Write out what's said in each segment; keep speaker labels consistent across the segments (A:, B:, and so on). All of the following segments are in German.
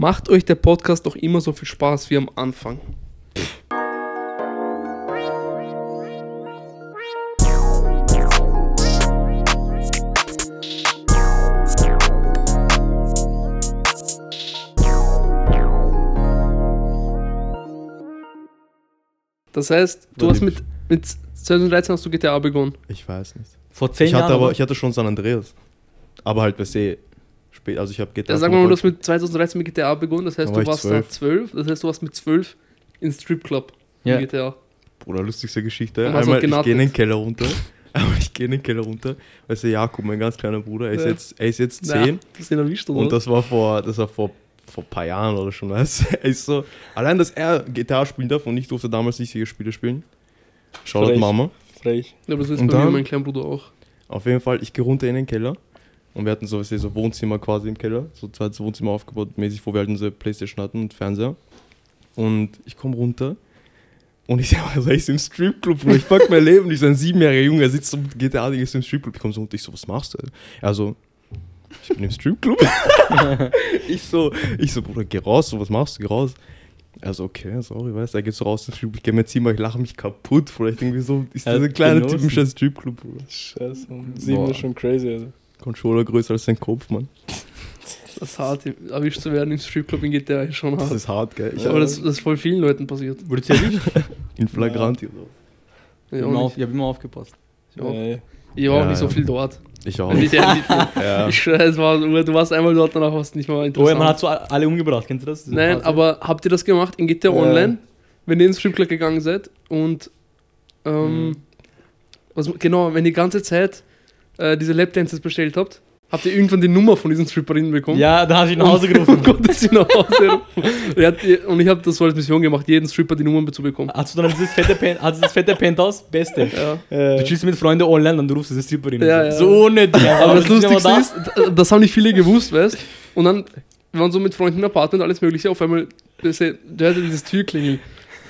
A: macht euch der Podcast doch immer so viel Spaß wie am Anfang. Das heißt, du hast mit, mit 2013 hast du GTA begonnen.
B: Ich weiß nicht.
C: Vor zehn
B: Ich
C: Jahren.
B: hatte aber, ich hatte schon San Andreas. Aber halt per se spät. Also ich habe GTA.
A: Ja, sagen wir mal, du hast mit 2013 mit GTA begonnen, das heißt,
B: Da
A: du
B: war ich
A: warst da
B: 12.
A: 12, das heißt, du warst mit 12 in Stripclub
C: Ja.
A: in GTA.
B: Bruder, lustigste Geschichte. Einmal, ich gehe in den Keller runter. Aber ich gehe in den Keller runter. Weißt du, Jakob, mein ganz kleiner Bruder, er ist,
A: Ja.
B: jetzt, er ist jetzt
A: Ja,
B: 10.
A: das ist ihn erwischt?
B: Und das war vor, das war vor, vor ein paar Jahren oder schon, weißt du? Er ist so, allein, dass er GTA spielen darf und ich durfte damals nicht solche Spiele spielen.
D: Frech.
B: Mama.
D: Frech.
A: ja, aber das ist
B: Und
A: bei mir
B: dann-
A: und mein kleiner Bruder auch.
B: Auf jeden Fall, ich gehe runter in den Keller. Und wir hatten so, weißt du, so Wohnzimmer quasi im Keller. So zweites Wohnzimmer aufgebaut, mäßig, wo wir halt unsere Playstation hatten und Fernseher. Und ich komme runter. Und ich sag mal, so, ich im Stripclub. Ich pack mein Leben. Ich so ein siebenjähriger Junge, er sitzt so mit GTA, ich so im Stripclub. Ich komme so runter, ich so, was machst du? Er so, ich bin im Stripclub. ich so, ich so, Bruder, geh raus, so, was machst du, geh raus. Er so, okay, sorry, weißt du, er geht so raus ich geh mir Zimmer, ich lache mich kaputt, Vielleicht irgendwie so, ist
C: hat
B: dieser kleine
C: genossen.
B: typische Stripclub, Bruder.
D: Scheiße. Sieben ist schon crazy, Alter.
B: Controller größer als sein Kopf, Mann.
A: Das ist hart, erwischt zu werden im Stripclub in GTA ist schon
B: Das
A: hart.
B: ist hart, gell? Ich
A: aber das, das ist voll vielen Leuten passiert.
C: Wurde ihr erwischt?
B: in Flagranti oder so.
C: Ich
A: Ja,
C: habe immer,
A: auch
C: auf, ich hab immer aufgepasst.
A: nicht. Ja. Ich war auch
B: Ja,
A: nicht so
B: ja.
A: viel dort.
B: Ich auch.
A: Nicht
B: ja.
A: Ich schwöre, es war, du warst einmal dort, danach warst du nicht mehr
C: Oh
A: interessant.
C: ja, man hat so alle umgebracht, kennt ihr das? Diese
A: Nein, aber habt ihr das gemacht in GTA
D: Ja.
A: Online, wenn ihr ins Stripclub gegangen seid und ähm,
C: Mhm.
A: was, genau, wenn die ganze Zeit äh, diese Lapdances bestellt habt, habt ihr irgendwann die Nummer von diesen Stripperinnen bekommen?
C: Ja, da du ihn nach Hause
A: Und
C: gerufen.
A: konntest sie nach Hause. Und, und ich habe das so als Mission gemacht, jeden Stripper die Nummer zu bekommen.
C: Hast du dann dieses fette, Pen, hast du das fette Penthouse? Beste.
A: Ja.
C: Du
D: Äh,
C: chillst mit Freunden online und du rufst diese Stripperin.
A: Ja, ja.
C: So ohne Ding.
A: Aber das Lustigste
C: da.
A: ist, das haben nicht viele gewusst, weißt Und dann wir waren so mit Freunden im Apartment, alles Mögliche. Auf einmal, du, du hörst dieses Türklingeln.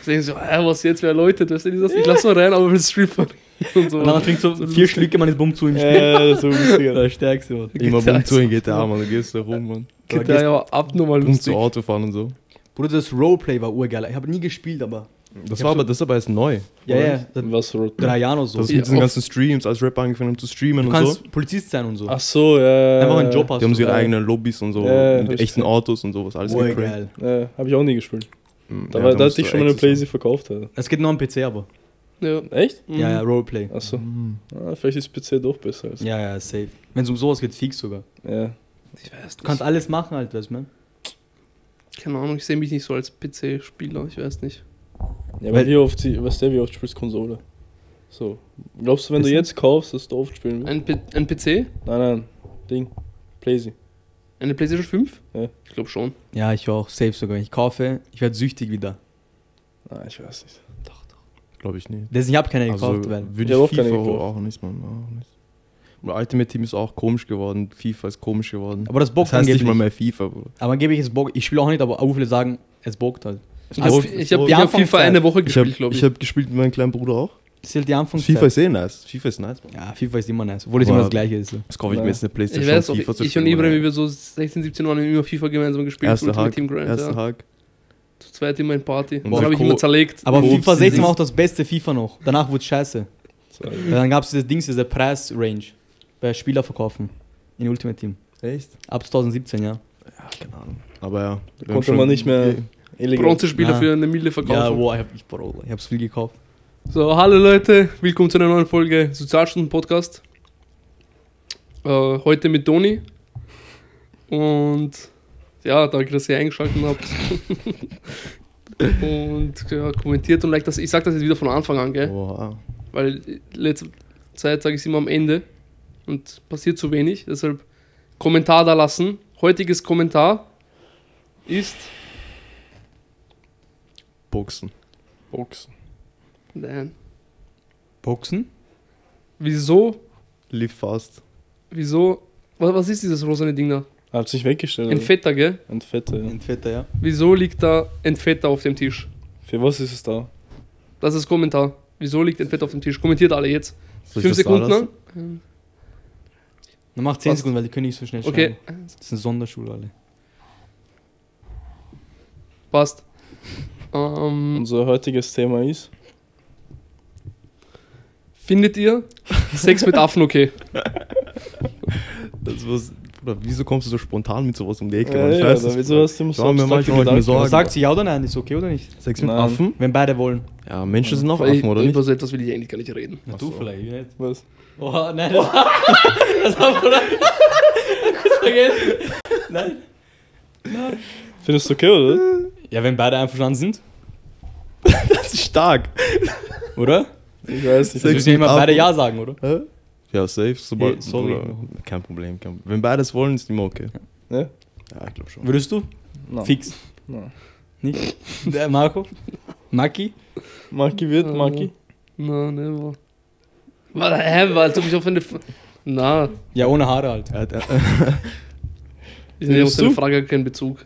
A: Ich denke so, äh, was jetzt, wer läutet, weißt du, ich lass mal rein, aber mit Stripper. Und so.
C: Und dann trinkt so,
A: So
C: vier
A: lustig.
C: Schlücke, man ist bumm zu ihm.
D: äh, so lustiger.
C: Der stärkste, Mann.
B: Immer bumm zu in
A: ist-
B: GTA, man. Du gehst da rum, man.
A: GTA ja abnormal
B: Bumm
A: lustig.
B: zu Auto fahren und so.
C: Bruder, das Roleplay war urgeil. Ich habe nie gespielt, aber.
B: Das
C: Ich
B: war aber, das ist aber erst neu.
C: Ja,
B: oder?
C: ja. Seit
D: Was
C: drei Jahren oder so.
B: Das ist
A: Ja,
B: mit diesen ganzen Streams, als Rapper angefangen haben zu streamen
C: Du
B: und
C: kannst
B: so.
C: Polizist sein und so.
D: Ach so, ja.
C: Einfach einen Job hast.
B: Die haben so ihre
D: Ja.
B: eigenen Lobbys und so.
D: Ja,
B: mit echten
D: gesehen.
B: Autos und sowas. Alles
C: geil.
D: Äh, hab ich auch nie gespielt.
B: Mhm,
D: Da,
B: ja,
D: war,
B: da
D: hatte ich
B: du
D: schon meine
B: so-
D: Playsee verkauft, Alter.
C: Es geht nur am PC, aber.
A: Ja.
D: Echt?
A: Mhm.
C: Ja, ja, Roleplay.
D: Ach so.
B: Mhm.
D: Ah, vielleicht ist PC doch besser als.
C: Ja, ja, safe. Wenn es um sowas geht, fix sogar.
D: Ja.
A: Ich weiß
C: Du kannst alles machen, halt, weißt du, man.
A: Keine Ahnung, ich sehe mich nicht so als PC-Spieler, ich weiß nicht.
D: Ja, aber wie oft, weißt du, wie oft spielst du Konsole? So. Glaubst du, wenn du jetzt kaufst, dass du oft spielen willst?
A: Ein, P ein PC?
D: Nein, nein. Ding. Playsee.
A: Eine PlayStation 5?
D: Ja.
A: Ich glaube schon.
C: Ja, ich auch, safe sogar. Ich kaufe, ich werde süchtig wieder.
D: Ah, ich weiß nicht.
B: Glaube ich nicht.
C: Deswegen, ich habe keine
B: Also
C: gekauft, weil.
B: würde
D: Ich hab auch
B: ich
D: keine
B: FIFA
D: gekauft.
B: auch nicht, man. Auch nicht. Ultimate Team ist auch komisch geworden. FIFA ist komisch geworden.
C: Aber das bockt
B: das heißt nicht mal mehr FIFA, Bruder.
C: Aber angeblich ist Bock. Ich spiele auch nicht, aber auch viele sagen, es bockt halt.
A: Ich
C: Also,
A: habe ich hab,
B: die
A: ich hab
C: Anfangszeit.
A: FIFA eine Woche
B: Ich habe
A: gespielt, glaube ich.
B: ich hab gespielt mit meinem kleinen Bruder auch.
C: Das ist halt die Anfangszeit.
B: FIFA ist eh nice. FIFA ist nice, man.
C: Ja, FIFA ist immer nice. Obwohl es immer das gleiche ist. So.
B: Das kaufe ich
D: Ja.
B: mir jetzt eine
A: ich
B: Playstation
A: weiß auch,
B: FIFA zu
A: ich und Ibrahim, wie
B: Mann.
A: wir so 16, 17 waren, haben immer FIFA gemeinsam gespielt.
B: Erster Hack,
A: Team Grind,
B: erster
A: ja.
B: Hack.
A: Zu zweit immer in Party. Dann habe ich immer zerlegt.
C: Aber
B: Ups,
C: FIFA 16
B: Dings.
C: war auch das beste FIFA noch. Danach wurde es scheiße.
D: So,
C: Weil dann gab es dieses Dings, diese Preisrange bei Spieler verkaufen. In Ultimate Team.
B: Echt?
C: Ab 2017, ja.
B: Ja, keine Ahnung. Aber ja. haben
D: konnte
B: schon-
D: man nicht mehr illegal.
A: Bronzespieler
C: Ja.
A: für eine Mille verkaufen.
C: Ja, wow, ich hab, ich, Bro, ich hab's viel gekauft.
A: So, hallo Leute, willkommen zu einer neuen Folge Sozialstunden Podcast. Äh, heute mit Toni. Und ja, danke, dass ihr eingeschaltet habt. und ja, kommentiert und like das. Ich sag das jetzt wieder von Anfang an, gell?
B: Wow.
A: Weil letzte Zeit sage ich es immer am Ende und passiert zu wenig. Deshalb Kommentar da lassen. Heutiges Kommentar ist.
B: Boxen.
D: Boxen.
A: Nein.
C: Boxen?
A: Wieso?
B: Live fast.
A: Wieso? Was, was ist dieses rosane Ding da?
D: Hat sich weggestellt.
A: Ein
D: oder?
A: Fetter, gell?
D: Ein Fetter, ja.
C: Ein Fetter, ja.
A: Wieso liegt da ein Fetter auf dem Tisch?
D: Für was ist es da?
A: Das ist Kommentar. Wieso liegt ein Fetter auf dem Tisch? Kommentiert alle jetzt.
B: Soll
A: Fünf
B: das
A: Sekunden lang.
C: Dann mach 10
A: Was?
C: Sekunden, weil die können nicht so schnell
A: Okay.
C: schreiben. Das ist eine Sonderschule, alle.
A: Passt. Ähm,
D: Unser heutiges Thema ist.
A: findet ihr Sex mit Affen okay?
B: Das was, oder wieso kommst du so spontan mit sowas um die Ecke?
D: Ja,
B: Mann? ich weiß
D: wieso
B: Bruder.
D: hast du immer so
B: Ja, mir
D: Gedanken?
B: mir Sorgen.
C: Sagt sie ja oder nein? Ist okay oder nicht?
B: Sex mit
D: Nein.
B: Affen?
C: Wenn beide wollen.
B: Ja, Menschen sind auch Affen, oder nicht?
A: Über so etwas will ich eigentlich gar nicht reden.
C: Na,
B: du
C: vielleicht, ich nicht.
D: Was?
C: Oh, nein, das, das haben wir kurz vergessen. Nein.
D: Findest du okay, oder?
C: Ja, wenn beide einverstanden sind,
B: Das ist stark.
C: oder?
D: Ich weiß nicht.
C: Das
B: Sex
C: müssen ja
B: mit
C: immer beide
B: Affen.
C: Ja sagen, oder?
B: Hä? Ja, safe. Sobald,
C: Hey, sorry.
B: Bruder, kein Problem. Kein, wenn beides wollen, ist immer okay.
D: Ne?
B: Ja, ich glaube schon.
C: Würdest du?
D: Nein.
C: Fix.
D: Nein.
C: Nicht? Der Marco? Maki?
D: Maki wird,
A: Äh,
D: Maki.
A: Na, ne, war. Hä, weil als ob ich auf eine. Na,
C: Ja, ohne Haare halt.
A: Ich nehme auf deine? Frage keinen Bezug.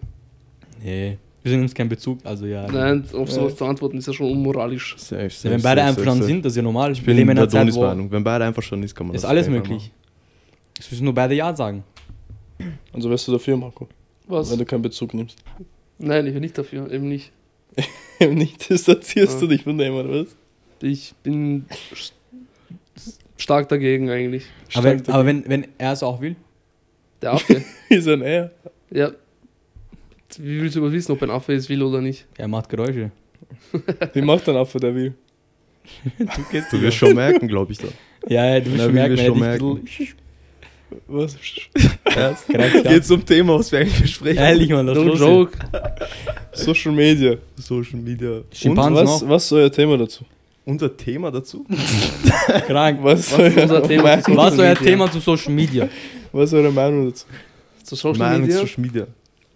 C: Nee. Wir sind uns kein Bezug, also ja.
A: Nein, auf sowas
D: Ja.
A: zu antworten ist ja schon unmoralisch.
B: safe, safe,
C: Ja, wenn beide
B: safe,
C: einverstanden
B: safe, safe.
C: sind, das ist ja normal.
B: Ich
C: Wir
B: bin
C: leben in
B: der
C: einer Zeit, wo
B: Meinung. Wenn beide einverstanden ist, kann man
C: ist
B: das
C: alles möglich. Es müssen nur beide Ja sagen.
D: Also wärst du dafür, Marco?
A: Was?
D: Wenn du keinen Bezug nimmst.
A: Nein, ich bin nicht dafür, eben nicht.
D: nicht distanzierst
A: Ja.
D: du dich von dem, oder was?
A: Ich bin st- stark dagegen eigentlich.
C: Aber, wenn,
D: Stark
C: aber wenn, wenn er es auch will,
A: Der Affe.
D: Ist ein Er.
A: ja. Wie willst du überhaupt wissen, ob ein Affe es will oder nicht?
C: er macht Geräusche.
D: Wie macht ein Affe, der will?
B: Du wirst schon merken, glaube ich da.
C: Ja, ja, du wirst schon merken,
B: schon
C: er
B: merken.
D: Was?
B: Erst geht zum Thema, was wir eigentlich besprechen.
C: Ehrlich, Mann, das
A: No joke.
D: Social Media.
B: Social Media.
C: Schimpansen
D: was,
C: auch.
D: was ist euer Thema dazu?
B: Unser Thema dazu?
C: Krank.
D: Was,
A: Was ist unser Thema? Zu
C: Was ist euer? Thema zu Social Media?
D: Was ist eure Meinung dazu?
A: Zu Social
B: Meinung
A: Media?
B: Social Media.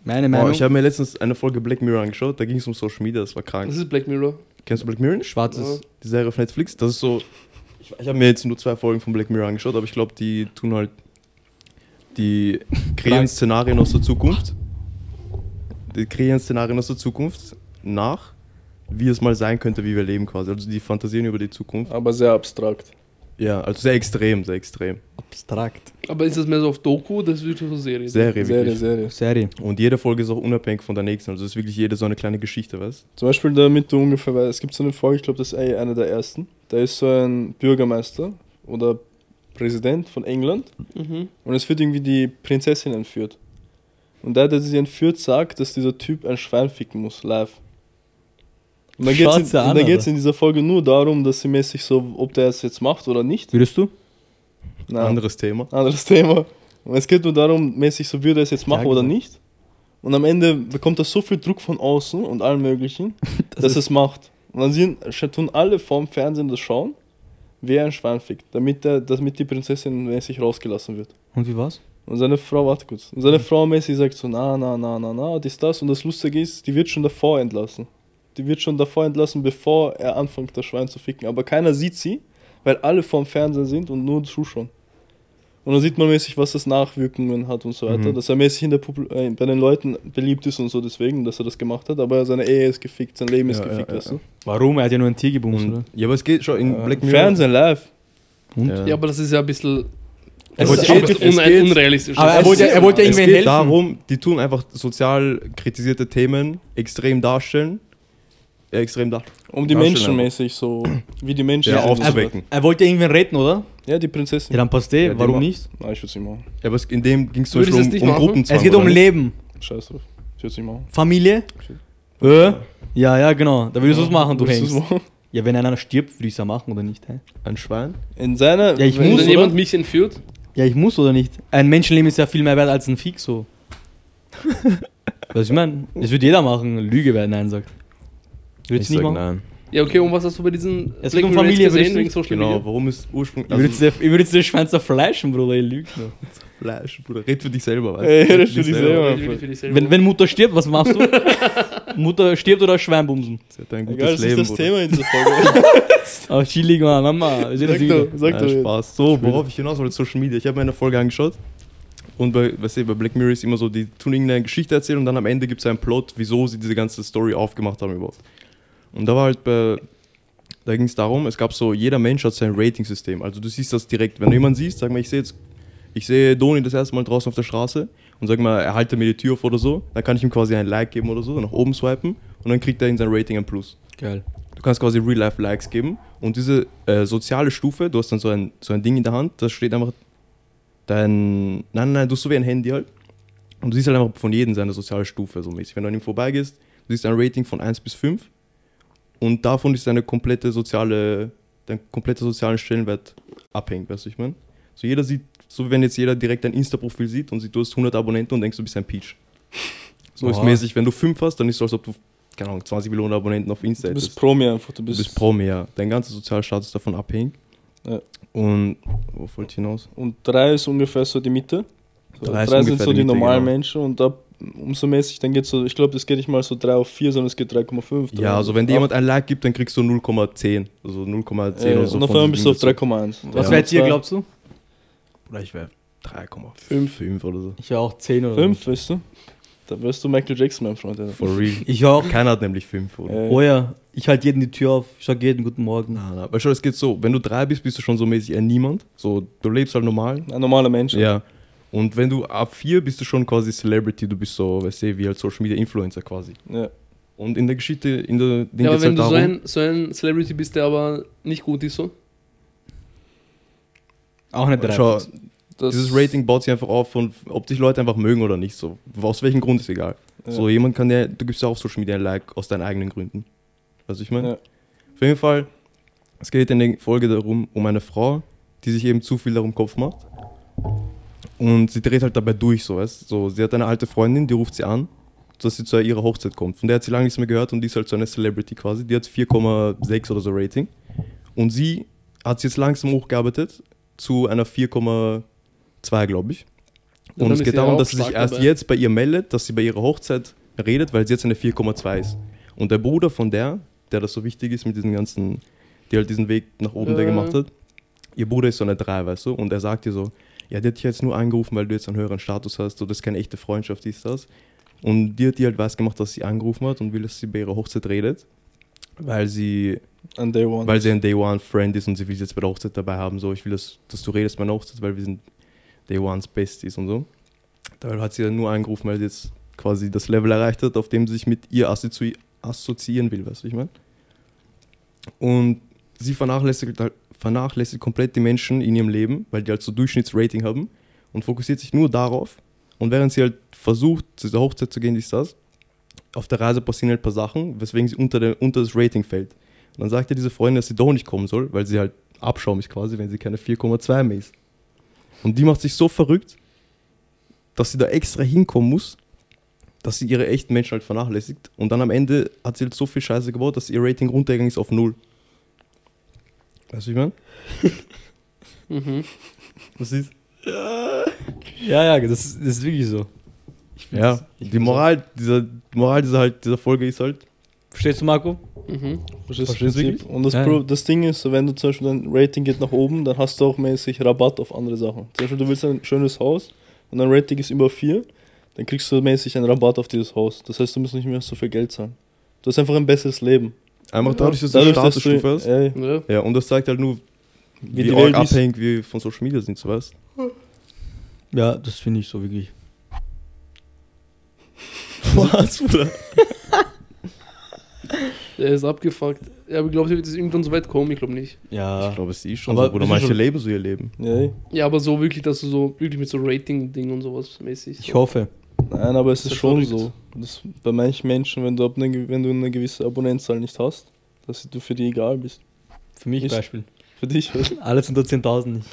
C: Meine
B: Boah,
C: Meinung.
B: ich habe mir letztens eine Folge Black Mirror angeschaut, da ging es um Social Media, das war krank.
A: Das ist Black Mirror.
B: Kennst du Black Mirror?
C: Schwarzes.
B: Die Serie auf Netflix, das ist so. Ich, ich habe mir jetzt nur zwei Folgen von Black Mirror angeschaut, aber ich glaube, die tun halt. Die kreieren. Szenarien aus der Zukunft. Die kreieren Szenarien aus der Zukunft nach, wie es mal sein könnte, wie wir leben quasi. Also die fantasieren über die Zukunft.
D: Aber sehr abstrakt.
B: Ja, also sehr extrem, sehr extrem.
C: Abstrakt.
A: Aber ist das mehr so auf Doku? Das ist wirklich so Serie.
B: Serie,
D: Serie,
B: wirklich.
D: Serie.
C: Serie.
B: Und jede Folge ist auch unabhängig von der nächsten. Also es ist wirklich jede so eine kleine Geschichte, weißt
D: Zum Beispiel, damit du ungefähr weißt, es gibt so eine Folge, ich glaube, das ist eh eine der ersten. Da ist so ein Bürgermeister oder Präsident von England
A: Mhm.
D: und es wird irgendwie die Prinzessin entführt. Und der, der sie entführt, sagt, dass dieser Typ ein Schwein ficken muss, live. Und dann geht es in,
C: an,
D: dann in dieser Folge nur darum, dass sie mäßig so, ob der es jetzt macht oder nicht.
C: Würdest du?
D: Nein,
B: Anderes Thema.
D: anderes Thema. Und es geht nur darum, mäßig so, würde er es jetzt machen
C: Ja,
D: oder
C: gesagt.
D: nicht. Und am Ende bekommt er so viel Druck von außen und allem möglichen, dass er es macht. Und dann sind, tun alle vorm Fernsehen das schauen, wer ein Schwein fickt, damit, der, damit die Prinzessin mäßig rausgelassen wird.
C: Und wie war's?
D: Und seine Frau, warte kurz, und seine Frau mäßig sagt so, na, na, na, na, na, dies, das. Und das Lustige ist, die wird schon davor entlassen. Die wird schon davor entlassen, bevor er anfängt, das Schwein zu ficken. Aber keiner sieht sie, weil alle vorm Fernsehen sind und nur zuschauen. Und dann sieht man mäßig, was das Nachwirkungen hat und so weiter.
B: Mhm.
D: Dass er mäßig in der Popul äh, bei den Leuten beliebt ist und so deswegen, dass er das gemacht hat. Aber seine Ehe ist gefickt, sein Leben ist
B: Ja, ja,
D: gefickt,
B: ja,
D: weißt
B: ja.
D: du?
C: Warum? Er hat ja nur ein Tier gebumst, oder?
B: Und, ja, aber es geht schon in
D: Äh,
B: Black Mirror.
D: Fernsehen live.
C: Und?
B: Ja.
A: Ja, aber das ist ja ein bisschen.
C: Er
A: ist ein
B: es
A: bisschen
B: geht-
A: un
B: es geht-
A: unrealistisch.
C: Aber er wollte-
A: ist-
C: er wollte
B: es
C: irgendwen
B: geht
C: helfen.
B: darum, die tun einfach sozial kritisierte Themen extrem darstellen. Ja, extrem darstellen.
D: Um die Menschen mäßig so, wie die Menschen
B: Ja, aufzuwecken.
C: Er wollte irgendwen retten, oder?
D: Ja, die Prinzessin.
C: Ja, dann passt eh.
B: Ja,
C: Warum nicht?
D: Nein, ich würde es nicht machen.
B: Ja, aber in dem ging es zum Beispiel
A: du es
B: um, um? Gruppenzwang.
C: Es geht um
B: nicht?
C: Leben.
D: Scheiß drauf. Ich würde es nicht machen.
C: Familie? Äh? Ja, ja, genau. Da würdest du es machen, du
D: machen?
C: Ja, wenn einer stirbt, würde ich es ja machen, oder nicht? Hä?
B: Ein Schwein?
D: In seiner.
C: Ja, ich
A: Wenn
C: muss, oder?
A: jemand mich entführt,
C: Ja, ich muss, oder nicht? Ein Menschenleben ist ja viel mehr wert als ein Fix, so. Was ich meine? Das würde jeder machen. Lüge, wer Nein sagt.
B: Ich
C: Würdest du nicht
B: sag
C: machen?
B: nein.
A: ja, okay, und was hast du bei diesen
C: Es
A: Black
C: um Familie,
A: gesehen
C: du-
A: wegen Social
B: Genau,
A: Media?
B: warum ist Ursprung.
C: Ich würde jetzt der- ich würde jetzt den Schwein zerfleischen, Bruder, ihr lügt noch.
B: Fleisch, Bruder. Red für dich selber, weißt
D: Ey,
B: Red
D: red für dich selber.
A: Ich will für dich selber-
C: Wenn, wenn Mutter stirbt, was machst du? Mutter stirbt oder Schwein bumsen?
B: Sie hat ein gutes
D: Egal, das
B: Leben,
D: ist das
B: Bruder.
D: Thema in dieser Folge.
C: Oh, chillig, Mann, Mama.
D: Sag doch, sag
B: Ja,
D: doch.
B: Spaß. So, worauf ich hinaus wollte, Social Media. Ich habe mir eine Folge angeschaut. Und bei, weißt du, bei Black Mirror ist immer so, die tun irgendeine Geschichte erzählen und dann am Ende gibt es einen Plot, wieso sie diese ganze Story aufgemacht haben überhaupt. Und da war halt bei, da ging es darum, es gab so, jeder Mensch hat sein Rating-System. Also du siehst das direkt, wenn du jemanden siehst, sag mal, ich sehe jetzt, ich sehe Doni das erste Mal draußen auf der Straße und sag mal, er halte mir die Tür auf oder so, dann kann ich ihm quasi ein Like geben oder so, nach oben swipen und dann kriegt er in sein Rating ein Plus.
C: Geil.
B: Du kannst quasi Real-Life-Likes geben und diese äh, soziale Stufe, du hast dann so ein, so ein Ding in der Hand, da steht einfach dein. Nein, nein, nein, du hast so wie ein Handy halt. Und du siehst halt einfach von jedem seine soziale Stufe so mäßig. Wenn du an ihm vorbeigehst, du siehst ein Rating von 1 bis 5 und davon ist deine komplette soziale, dein kompletter sozialen Stellenwert abhängig, weißt du, ich meine? So jeder sieht, so wie wenn jetzt jeder direkt dein Insta-Profil sieht und sieht, du hast 100 Abonnenten und denkst, du bist ein Peach. So ist
C: Oha.
B: mäßig, wenn du 5 hast, dann ist es so, als ob du, keine Ahnung, 20 Millionen Abonnenten auf Insta
D: Du
B: hättest.
D: bist Promi einfach. Du
B: Du
D: bist,
B: bist pro mehr. Dein ganzer Sozialstatus ist davon abhängig.
D: Ja.
B: Und wo wollte ich hinaus?
D: Und drei ist ungefähr so die Mitte. So,
B: Drei
D: drei
B: ist
D: sind so
B: die
D: die
B: Mitte,
D: normalen
B: genau.
D: Menschen und ab umso mäßig, dann geht so, ich glaube, das geht nicht mal so 3 auf 4, sondern es geht 3,5.
B: Ja, also wenn dir jemand ein Like gibt, dann kriegst du 0,10. Also 0,10
D: äh,
B: oder so.
D: und auf
B: von
D: einmal bist du auf
B: diesem
D: 3,1.
C: Was
B: Ja.
C: wärt ihr, glaubst du?
B: Oder ich wäre 3,5 oder so.
C: Ich war auch 10 oder
D: 5, weißt du? Da wirst du Michael Jackson, mein Freund. Alter.
B: For real.
C: so. Ich auch.
B: Keiner hat nämlich 5, oder?
D: Äh,
C: Oh ja, ich halte jedem die Tür auf. Ich sag jedem guten Morgen.
B: Na, na. Weil schau, es geht so, wenn du 3 bist, bist du schon so mäßig ein Niemand. So, du lebst halt normal.
D: Ein normaler Mensch.
B: Ja. Und wenn du ab 4 bist du schon quasi Celebrity, du bist so, weißt du, wie halt Social Media Influencer quasi.
D: Ja.
B: Und in der Geschichte, in der Ding
A: Ja, aber wenn
B: halt
A: du so
B: darum,
A: ein, so ein Celebrity bist, der aber nicht gut ist, so.
C: Auch eine 3.
B: schau,
D: Das,
B: Dieses Rating baut sich einfach auf von, ob dich Leute einfach mögen oder nicht. So. Aus welchem Grund ist egal.
D: Ja.
B: So, jemand kann dir, du gibst ja auf Social Media ein Like aus deinen eigenen Gründen. Weißt du, ich meine?
D: Ja.
B: Auf jeden Fall, es geht in der Folge darum, um eine Frau, die sich eben zu viel darum Kopf macht. Und sie dreht halt dabei durch, so, weißt so, Sie hat eine alte Freundin, die ruft sie an, dass sie zu ihrer Hochzeit kommt. Von der hat sie lange nichts mehr gehört und die ist halt so eine Celebrity quasi. Die hat 4,6 oder so Rating. Und sie hat sich jetzt langsam hochgearbeitet zu einer 4,2, glaube ich. Und es geht darum, dass sie sich erst
A: dabei.
B: jetzt bei ihr meldet, dass sie bei ihrer Hochzeit redet, weil sie jetzt eine 4,2 ist. Und der Bruder von der, der das so wichtig ist mit diesen ganzen, die halt diesen Weg nach oben der
A: Ja.
B: gemacht hat, ihr Bruder ist so eine 3, weißt du? Und er sagt ihr so, ja, die hat dich jetzt nur angerufen, weil du jetzt einen höheren Status hast, so, das ist keine echte Freundschaft, ist das. Und die hat die halt weiß gemacht, dass sie angerufen hat und will, dass sie bei ihrer Hochzeit redet, weil sie
D: An Day One.
B: weil sie ein Day One Friend ist und sie will sie jetzt bei der Hochzeit dabei haben. So, ich will, dass, dass du redest bei einer Hochzeit, weil wir sind Day Ones Besties und so. Da hat sie dann nur angerufen, weil sie jetzt quasi das Level erreicht hat, auf dem sie sich mit ihr assozi assoziieren will, weißt du, ich meine? Und sie vernachlässigt, halt, vernachlässigt komplett die Menschen in ihrem Leben, weil die halt so Durchschnittsrating haben und fokussiert sich nur darauf. Und während sie halt versucht, zu dieser Hochzeit zu gehen, ist das, auf der Reise passieren halt ein paar Sachen, weswegen sie unter, der, unter das Rating fällt. Und dann sagt ihr diese Freundin, dass sie doch nicht kommen soll, weil sie halt Abschaum ist quasi, wenn sie keine 4,2 mehr ist. Und die macht sich so verrückt, dass sie da extra hinkommen muss, dass sie ihre echten Menschen halt vernachlässigt. Und dann am Ende hat sie halt so viel Scheiße gebaut, dass ihr Rating runtergegangen ist auf null. Weißt du, wie ich meine?
A: Mhm.
B: Was ist?
C: Ja, ja, das ist, das ist wirklich so.
B: Ja, die Moral dieser, die Moral dieser, halt, dieser Folge ist halt,
C: Verstehst du, Marco?
A: Mhm.
D: Verstehst
B: Verstehst du
D: Prinzip?
B: wirklich?
D: Und das,
C: Ja.
D: Pro, das Ding ist, so, wenn du zum Beispiel dein Rating geht nach oben, dann hast du auch mäßig Rabatt auf andere Sachen. Zum Beispiel, du willst ein schönes Haus und dein Rating ist über 4, dann kriegst du mäßig einen Rabatt auf dieses Haus. Das heißt, du musst nicht mehr so viel Geld zahlen. Du hast einfach ein besseres Leben.
B: Einfach dadurch, dass du
D: Dadurch,
B: eine
D: dass
B: Statusstufe hast.
D: ey,
A: Ja.
B: Ja, und das zeigt halt nur,
D: wie,
B: wie,
D: die
B: arg abhängig wir von Social Media sind, so weißt
C: Ja, das finde ich so wirklich.
B: Was, Bruder?
A: Der ist abgefuckt. Ja, aber glaubst du, wird es irgendwann so weit kommen? Ich glaube nicht.
C: Ja.
B: Ich glaube, es ist schon
C: Aber
B: so,
C: ist
B: Manche
C: schon-
B: leben so ihr Leben.
D: Ja.
A: Ja, aber so wirklich, dass du so wirklich mit so Rating-Ding und sowas mäßig.
C: Ich
A: so.
C: hoffe.
D: Nein, aber es
A: Das
D: ist
A: ist
D: schon
A: verrückt.
D: so. Das bei manchen Menschen, wenn du, ab eine, wenn du eine gewisse Abonnentzahl nicht hast, dass du für die egal bist.
C: Für mich
D: Ist-
C: Beispiel.
D: Für dich, was?
C: Alles unter 10.000 nicht.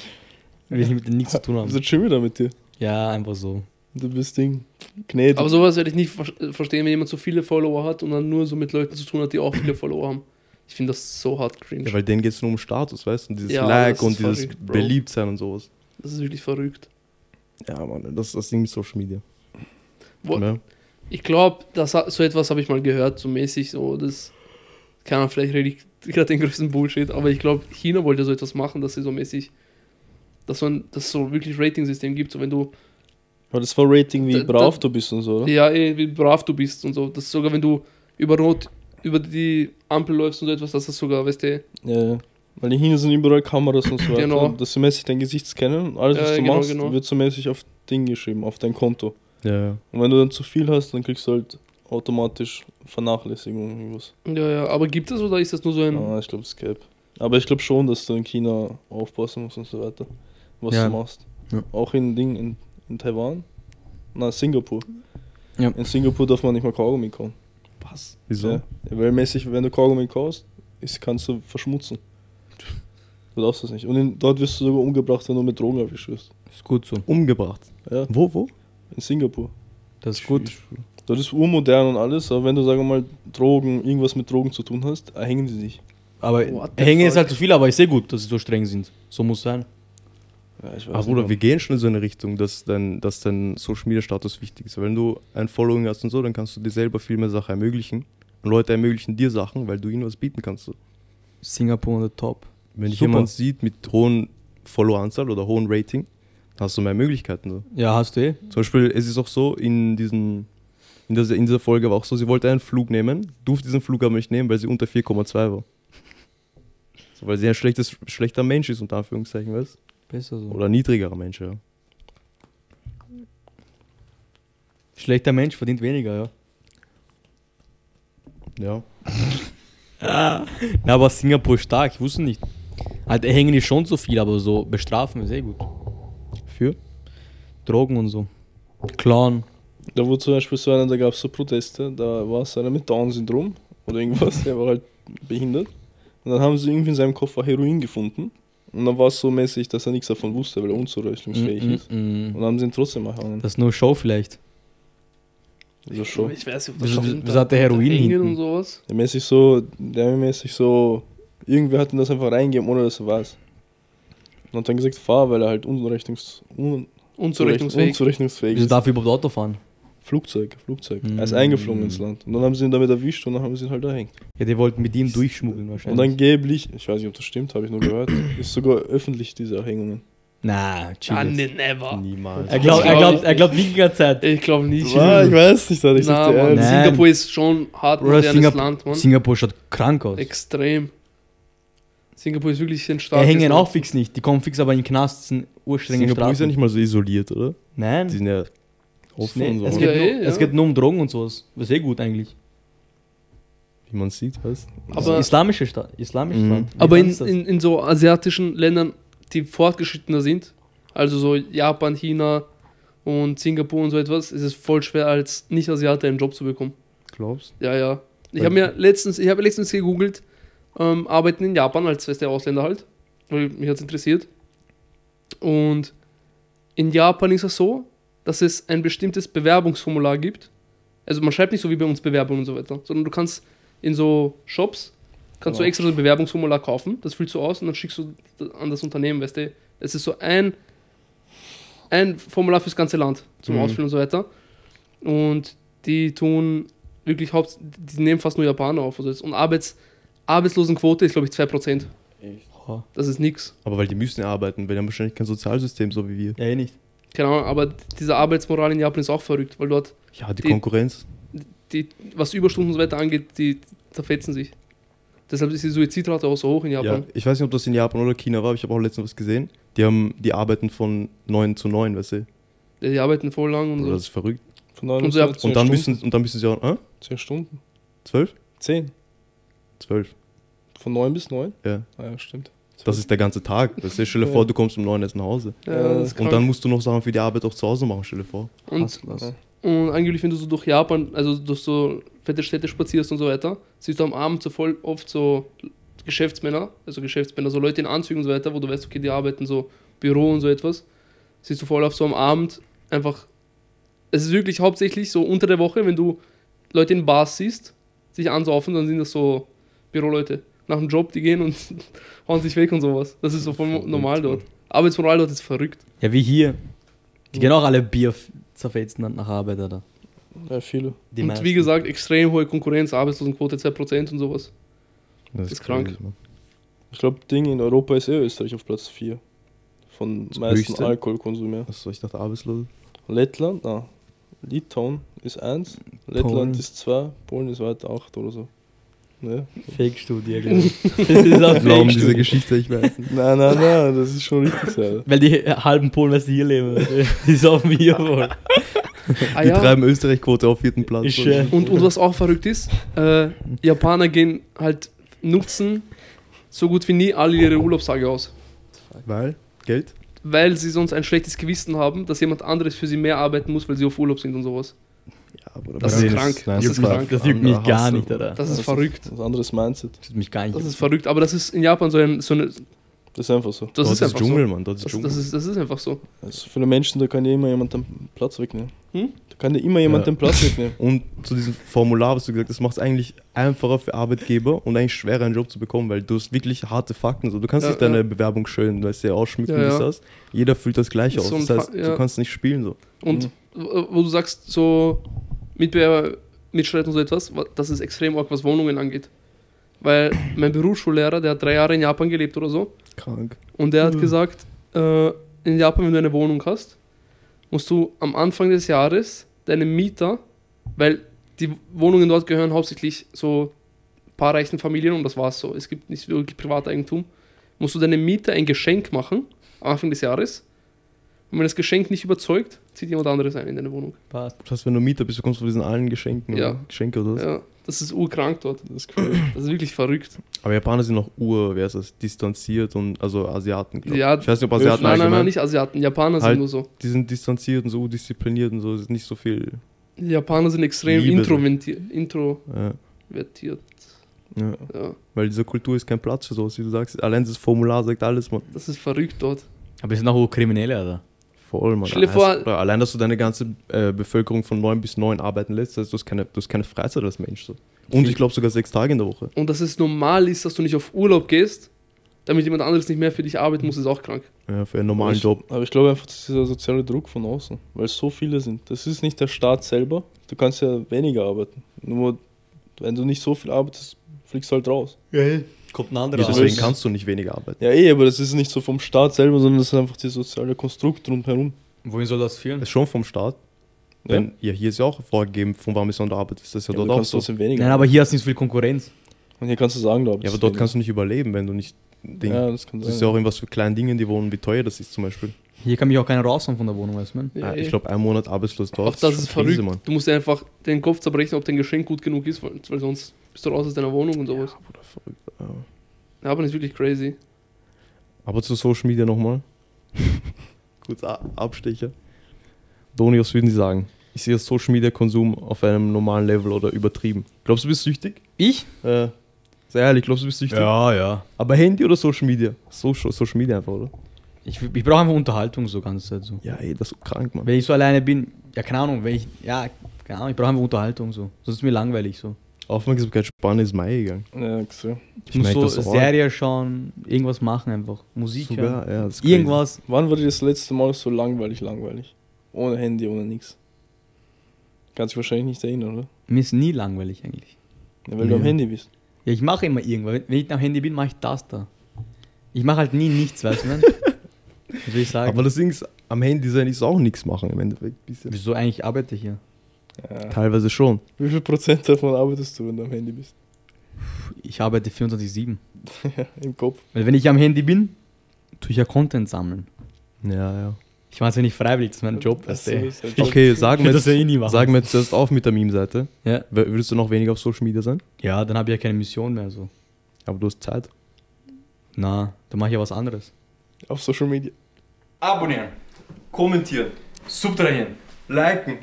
C: Will ich mit denen nichts zu tun haben.
D: sind schon wieder mit dir.
C: Ja, einfach so.
D: Du bist Ding. Gnädig.
A: Aber sowas werde ich nicht ver- verstehen, wenn jemand so viele Follower hat und dann nur so mit Leuten zu tun hat, die auch viele Follower haben. Ich finde das so hart cringe.
B: Ja, weil denen geht es nur um Status, weißt du? Und dieses
A: Ja,
B: Like
A: das
B: und
A: ist
B: dieses
A: verrückt.
B: Beliebtsein und sowas.
A: Das ist wirklich verrückt.
B: Ja, Mann, das ist das Ding mit Social Media. Ja.
A: Ich glaube, so etwas habe ich mal gehört, so mäßig, so das. Keine Ahnung, vielleicht rede ich gerade den größten Bullshit, aber ich glaube, China wollte so etwas machen, dass sie so mäßig. Dass, so ein, dass es so wirklich Rating-System gibt, so wenn du.
D: Aber das war Rating, wie
A: Da-
D: brav
A: da-
D: du bist und so, oder?
A: Ja, eh, wie brav du bist und so. Dass sogar wenn du über Rot, über die Ampel läufst und so etwas, dass das sogar, weißt du,
D: Ja, ja. Weil in China sind überall Kameras und so weiter.
A: Genau.
D: Dass sie mäßig dein Gesicht scannen und alles, was
A: Ja,
D: du
A: genau,
D: machst,
A: genau.
D: wird so mäßig auf Ding geschrieben, auf dein Konto.
B: Ja, ja.
D: Und wenn du dann zu viel hast, dann kriegst du halt automatisch Vernachlässigung irgendwas.
A: Ja, ja, aber gibt es oder ist das nur so ein.
D: Ah, ich glaube, ist Cap. Aber ich glaube schon, dass du in China aufpassen musst und so weiter, was
C: Ja.
D: du machst.
C: Ja.
D: Auch in Ding in, in Taiwan. Na, Singapur.
C: Ja.
D: In Singapur darf man nicht mal Kaugummi kauen.
B: Was? Wieso?
D: Ja. Weil mäßig, wenn du Kaugummi kaust, ist, kannst du verschmutzen. Du darfst das nicht. Und in, dort wirst du sogar umgebracht, wenn du mit Drogen erwischt wirst.
C: Ist gut so.
B: Umgebracht.
D: Ja,
B: Wo, wo?
D: In Singapur.
C: Das ist gut.
D: Dort ist urmodern und alles, aber wenn du, sagen wir mal, Drogen, irgendwas mit Drogen zu tun hast, erhängen sie dich.
C: Aber
A: What the
C: Hänge ist halt zu viel, aber ist sehr gut, dass sie so streng sind. So muss sein.
D: Ja, ich nicht,
B: Bruder,
D: Mann.
B: wir gehen schon in so eine Richtung, dass dein, dass dein Social Media Status wichtig ist. Wenn du ein Following hast und so, dann kannst du dir selber viel mehr Sachen ermöglichen. Und Leute ermöglichen dir Sachen, weil du ihnen was bieten kannst.
C: Singapur on the top.
B: Wenn dich jemand sieht mit hohen Followeranzahl oder hohen Rating, hast du mehr Möglichkeiten. So.
C: Ja, hast du eh.
B: Zum Beispiel, es ist auch so, in, diesen, in, dieser, in dieser Folge war auch so, sie wollte einen Flug nehmen, durfte diesen Flug aber nicht nehmen, weil sie unter 4,2 war. So, weil sie ein schlechtes, schlechter Mensch ist, unter Anführungszeichen, weißt
C: Besser so.
B: Oder niedrigerer Mensch, ja.
C: Schlechter Mensch verdient weniger, ja.
B: Ja.
C: Na, aber Singapur ist stark, ich wusste nicht. Halt, hängen die schon so viel, aber so bestrafen ist eh gut.
B: Für?
C: Drogen und so. Clown.
D: Da wo zum Beispiel so einer, da gab es so Proteste, da war so einer mit Down-Syndrom oder irgendwas, der war halt behindert. Und dann haben sie irgendwie in seinem Koffer Heroin gefunden. Und dann war es so mäßig, dass er nichts davon wusste, weil er unzurechnungsfähig
C: Mm,
D: ist.
C: mm, mm.
D: Und dann haben sie ihn trotzdem erhangen.
C: Das ist nur Show vielleicht.
D: Also schon.
A: Ich weiß nicht, ob
C: Wieso-
A: stimmt,
C: wieso
A: da-
C: hat der Heroin hinten?
A: und sowas.
D: Der mäßig so, der mäßig so, irgendwer hat ihm das einfach reingegeben, ohne dass er weiß. Und hat dann gesagt, fahr, weil er halt unzurechnungs, un,
A: Unzurechnungsfähig.
D: unzurechnungsfähig
C: Wieso
D: ist.
C: darf ich überhaupt Auto fahren?
D: Flugzeug, Flugzeug.
C: Mm.
D: Er ist eingeflogen ins Land. Und dann haben sie ihn damit erwischt und dann haben sie ihn halt erhängt.
C: Ja, die wollten mit ihm durchschmuggeln
D: Und
C: wahrscheinlich.
D: angeblich, ich weiß nicht, ob das stimmt, habe ich nur gehört, ist sogar öffentlich diese Erhängungen.
C: Na, chill.
A: Never.
B: Niemals.
C: Er glaubt, er glaubt, er glaubt weniger Zeit.
A: Ich glaube nicht.
D: Ah, ich weiß nicht, ich
A: Na,
D: sag dir
A: Mann.
C: Nein.
A: Singapur ist schon hart
C: Oder
A: modernes
C: Singap
A: Land, Mann.
C: Singapur schaut krank aus.
A: Extrem. Singapur ist wirklich ein
C: Er
A: starkes
C: hängen auch fix nicht. Die kommen fix aber in den Knast, sind urstrenge
B: Singapur ist ja
C: Strafen.
B: nicht mal so isoliert, oder?
C: Nein.
B: Die sind ja offen
C: Nee,
B: und so.
C: es, geht
A: Ja,
C: nur,
A: eh,
C: es
A: ja.
C: geht nur um Drogen und sowas. Das ist eh gut eigentlich.
B: Wie man sieht, weißt
A: Aber-
C: islamische Stadt. Islamisches
B: Mhm.
C: Wie
A: Aber in,
C: das?
A: in, in so asiatischen Ländern, die fortgeschrittener sind, also so Japan, China und Singapur und so etwas, ist es voll schwer als Nicht-Asiate einen Job zu bekommen.
B: Glaubst
A: Ja, ja. Ich habe mir letztens, ich habe letztens gegoogelt, ähm, arbeiten in Japan als weißt du, Ausländer halt, weil mich hat es interessiert. Und in Japan ist es so, dass es ein bestimmtes Bewerbungsformular gibt. Also man schreibt nicht so wie bei uns Bewerbungen und so weiter, sondern du kannst in so Shops kannst du
D: Ja.
A: extra so ein Bewerbungsformular kaufen, das füllst du aus und dann schickst du an das Unternehmen, weißt du. Es ist so ein ein Formular fürs ganze Land zum
B: Mhm.
A: Ausfüllen und so weiter. Und die tun wirklich haupt, die nehmen fast nur Japaner auf. Also jetzt- und Arbeits, Arbeitslosenquote ist, glaube ich, 2%.
C: Oh.
A: Das ist nix.
B: Aber weil die müssen ja arbeiten, weil die haben wahrscheinlich kein Sozialsystem, so wie wir.
C: Ja, eh nicht.
A: Keine Ahnung, aber diese Arbeitsmoral in Japan ist auch verrückt, weil dort
B: Ja, die,
A: Die-
B: Konkurrenz.
A: die, was Überstunden und so weiter angeht, die zerfetzen sich. Deshalb ist die Suizidrate auch so hoch in
B: Ja,
A: Japan.
B: ich weiß nicht, ob das in Japan oder China war, aber ich habe auch letztens was gesehen. Die haben, die arbeiten von 9 zu 9, weißt du?
A: Die, die arbeiten voll lang und so.
B: das ist verrückt.
D: Von 9
A: Und so, ja,
D: bis 10
B: Und dann,
D: Stunden.
B: müssen, und dann müssen sie auch, äh?
D: 10 Stunden.
B: 12?
D: 10.
B: 12,
D: Von 9 bis 9?
B: ja.
D: Ah ja, stimmt.
B: Das ist der ganze Tag. Weißt du? Stell dir
D: Ja.
B: vor, du kommst um 9 erst nach Hause.
A: Ja, das ist
B: Und dann musst du noch Sachen für die Arbeit auch zu Hause machen, stell dir vor.
A: und,
C: Krass, krass.
A: und angeblich, wenn du so durch Japan, also durch so fette Städte spazierst und so weiter, siehst du am Abend so voll oft so Geschäftsmänner, also Geschäftsmänner, so Leute in Anzügen und so weiter, wo du weißt, okay, die arbeiten so Büro und so etwas. Siehst du voll oft so am Abend einfach. Es ist wirklich hauptsächlich so unter der Woche, wenn du Leute in Bars siehst, sich ansaufen, dann sind das so Büroleute. Nach dem Job, die gehen und hauen sich weg und sowas. Das ist so voll
B: Verrückt,
A: normal dort. Arbeitsmoral dort ist verrückt.
C: Ja, wie hier. Die gehen auch alle Bier zerfetzen nach Arbeit, oder?
D: Ja, viele.
C: Die
A: und
C: meisten.
A: wie gesagt, extrem hohe Konkurrenz, Arbeitslosenquote 2% und sowas.
B: Das
A: Ist krank.
B: crazy, Mann.
D: Ich glaube, Ding in Europa ist eh Österreich auf Platz 4. Von
B: Das
D: meisten
B: höchste?
D: Alkoholkonsum, ja.
B: Achso, ich dachte arbeitslos.
D: Lettland, na. Litauen ist 1, Lettland
C: Polen.
D: ist 2, Polen ist weiter 8 oder so. Ne?
C: Fake-Studie, glaube ich. das ist auch
B: Glauben diese. Geschichte, ich weiß.
D: Nein, nein, nein, das ist schon richtig so.
C: Weil die halben Polen, was die hier leben, die saufen Bier voll.
A: Ah,
B: Die
A: ja.
B: treiben Österreich-Quote auf vierten Platz.
C: Ich, äh,
A: Und, und was auch verrückt ist, äh, Japaner gehen halt nutzen so gut wie nie alle ihre Urlaubstage aus.
B: Weil? Geld?
A: Weil sie sonst ein schlechtes Gewissen haben, dass jemand anderes für sie mehr arbeiten muss, weil sie auf Urlaub sind und sowas.
B: Ja, aber
A: Das ist krank. Das ist krank.
C: Das juckt mich gar nicht, oder?
A: Das ist
D: Das
A: verrückt.
D: Das ist ein anderes Mindset.
C: Das juckt mich gar nicht.
A: Das ist verrückt. Aber das ist in Japan so, ein, so eine.
D: Das ist einfach so.
A: Das
B: Das
A: ist
B: ist
A: einfach
B: Dschungel,
A: so.
B: Mann. Das ist
A: Das,
B: Dschungel.
A: das, ist, das ist einfach so.
D: Also viele Menschen, da kann dir immer jemand den Platz wegnehmen.
A: Hm?
D: Da kann dir immer jemand
B: Ja.
D: den Platz wegnehmen.
B: Und zu diesem Formular, was du gesagt hast, macht es eigentlich einfacher für Arbeitgeber und eigentlich schwerer, einen Job zu bekommen, weil du hast wirklich harte Fakten. So. Du kannst
A: Ja,
B: nicht deine
A: ja.
B: Bewerbung schön, weißt du, ausschmücken,
A: Ja,
B: ja,
A: ja.
B: das. Jeder füllt das gleiche aus.
A: so
B: das heißt,
A: ja.
B: du kannst nicht spielen so.
A: Und wo wo du sagst, so Mitbewerber, Mitstreiter und so etwas, wa- das ist extrem arg, was Wohnungen angeht. Weil mein Berufsschullehrer, der hat drei Jahre in Japan gelebt oder so,
B: Krank.
A: und der hat gesagt, äh, in Japan, wenn du eine Wohnung hast, musst du am Anfang des Jahres deinem Mieter, weil die Wohnungen dort gehören hauptsächlich so paar reichen Familien und das war's so. Es gibt nicht wirklich Privateigentum. Musst du deinem Mieter ein Geschenk machen, am Anfang des Jahres. Und wenn das Geschenk nicht überzeugt, zieht jemand anderes ein in deine Wohnung.
C: Passt.
B: Das heißt, wenn du Mieter bist, bekommst du von diesen allen Geschenken.
A: Ja.
B: oder? Geschenke oder was?
A: Ja, das ist urkrank dort.
D: Das ist cool.
A: Das ist wirklich verrückt.
B: Aber Japaner sind noch ur, wer ist das, distanziert und, also Asiaten, glaub ich.
A: Ja,
B: Ich weiß nicht, ob Asiaten
A: nein, nein, nein, nicht Asiaten. Japaner
B: Halt.
A: sind nur so.
B: die sind distanziert und so diszipliniert und so, es ist nicht so viel.
A: Die Japaner sind extrem introvertiert.
B: Ja, ja.
A: Ja,
B: Weil diese Kultur ist kein Platz für sowas, wie du sagst. Allein das Formular sagt alles, man.
A: das ist verrückt dort.
C: Aber es sind auch Kriminelle, oder?
B: Voll, man.
A: Stell dir vor-
B: Oder allein, dass du deine ganze äh, Bevölkerung von 9 bis 9 arbeiten lässt, das heißt, du hast keine, du hast keine Freizeit als Mensch. So. Und ich glaube sogar sechs Tage in der Woche.
A: Und dass es normal ist, dass du nicht auf Urlaub gehst, damit jemand anderes nicht mehr für dich arbeiten muss, ist auch krank.
B: Ja, für einen normalen
D: aber ich,
B: Job.
D: Aber ich glaube einfach, das ist dieser soziale Druck von außen, weil es so viele sind. Das ist nicht der Staat selber. Du kannst ja weniger arbeiten. Nur wenn du nicht so viel arbeitest, fliegst du halt raus.
C: Kommt ein
B: Ja,
C: anderer.
B: deswegen
D: ist-
B: kannst du nicht weniger arbeiten.
D: Ja, eh, aber das ist nicht so vom Staat selber, sondern das ist einfach das soziale Konstrukt drumherum.
C: Wohin soll das führen?
B: Das ist schon vom Staat.
D: Ja.
B: Wenn, ja, hier ist ja auch vorgegeben, von wann bis wann du arbeitest. Das ist ja,
D: Ja,
B: dort auch so.
D: weniger.
C: Nein, aber hier hast du nicht so viel Konkurrenz.
D: Und hier kannst du sagen, du arbeitest
B: Ja, aber dort
D: weniger.
B: kannst du nicht überleben, wenn du nicht. Ding.
D: Ja, das kann
B: das
D: sein.
B: ist ja auch irgendwas für kleine Dinge, die wohnen, wie teuer das ist zum Beispiel.
C: Hier kann mich auch keiner raushauen von der Wohnung, weißt du, man?
A: Ja,
B: Ah,
A: eh.
B: ich glaube, ein Monat arbeitslos dort.
A: auch das ist
B: Krise,
A: verrückt.
B: Mann.
A: Du musst dir einfach den Kopf zerbrechen, ob dein Geschenk gut genug ist, weil, sonst bist du raus aus deiner Wohnung und sowas.
B: Bruder, verrückt. Ja.
A: Ja, aber das ist wirklich crazy.
B: Aber zu Social Media nochmal. Kurz Abstecher. Doni, was würden Sie sagen? Ich sehe das Social Media Konsum auf einem normalen Level oder übertrieben. Glaubst du, du bist süchtig?
C: Ich?
B: Äh, sehr ehrlich, glaubst du, du bist süchtig?
C: ja.
B: Aber Handy oder Social Media? Social, Social Media einfach, oder?
C: Ich, ich brauche einfach Unterhaltung so ganze Zeit so.
B: Ja, ey, das ist so krank, Mann.
C: Wenn ich so alleine bin, ja, keine Ahnung, wenn ich, ja, keine Ahnung, ich brauche einfach Unterhaltung so. Sonst ist mir langweilig so.
B: Aufmerksamkeitsspanne ist Mai gegangen.
D: Ja, extrem.
C: Ich, muss
B: merk
C: so. Serie schauen, irgendwas machen einfach. Musik hören.
B: Sogar, ja, das ist crazy.
C: Irgendwas.
D: Wann war dir das letzte Mal so langweilig, langweilig? Ohne Handy, ohne nix. Kannst dich wahrscheinlich nicht erinnern, oder?
C: Mir ist nie langweilig eigentlich.
D: Ja, weil du am. Handy bist.
C: Ja, ich mache immer irgendwas. Wenn- Wenn ich am Handy bin, mache ich das da. Ich mache halt nie nichts, weißt du, Was will ich sagen?
B: Aber das Ding ist, am Handy sein ist auch nichts machen im Endeffekt. Bisschen.
C: Wieso eigentlich arbeite ich hier?
D: Ja.
B: Teilweise schon.
D: Wie viel Prozent davon arbeitest du, wenn du am Handy bist?
C: Ich arbeite 24-7.
D: Im Kopf.
C: Weil wenn ich am Handy bin, tue ich ja Content sammeln.
B: Ja, ja.
C: Ich mache es ja nicht freiwillig, das ist mein Job.
D: Das ist halt
B: Okay, sagen wir
C: das ja
B: jetzt,
C: eh
B: sagen wir jetzt zuerst auf mit der Meme-Seite.
C: Ja.
B: Würdest du noch weniger auf Social Media sein?
C: ja, dann habe ich ja keine Mission mehr so.
B: Aber du hast Zeit.
C: Na, dann mache ich ja was anderes.
D: auf Social Media.
C: Abonnieren,
B: Kommentieren,
C: subtrahieren,
B: liken,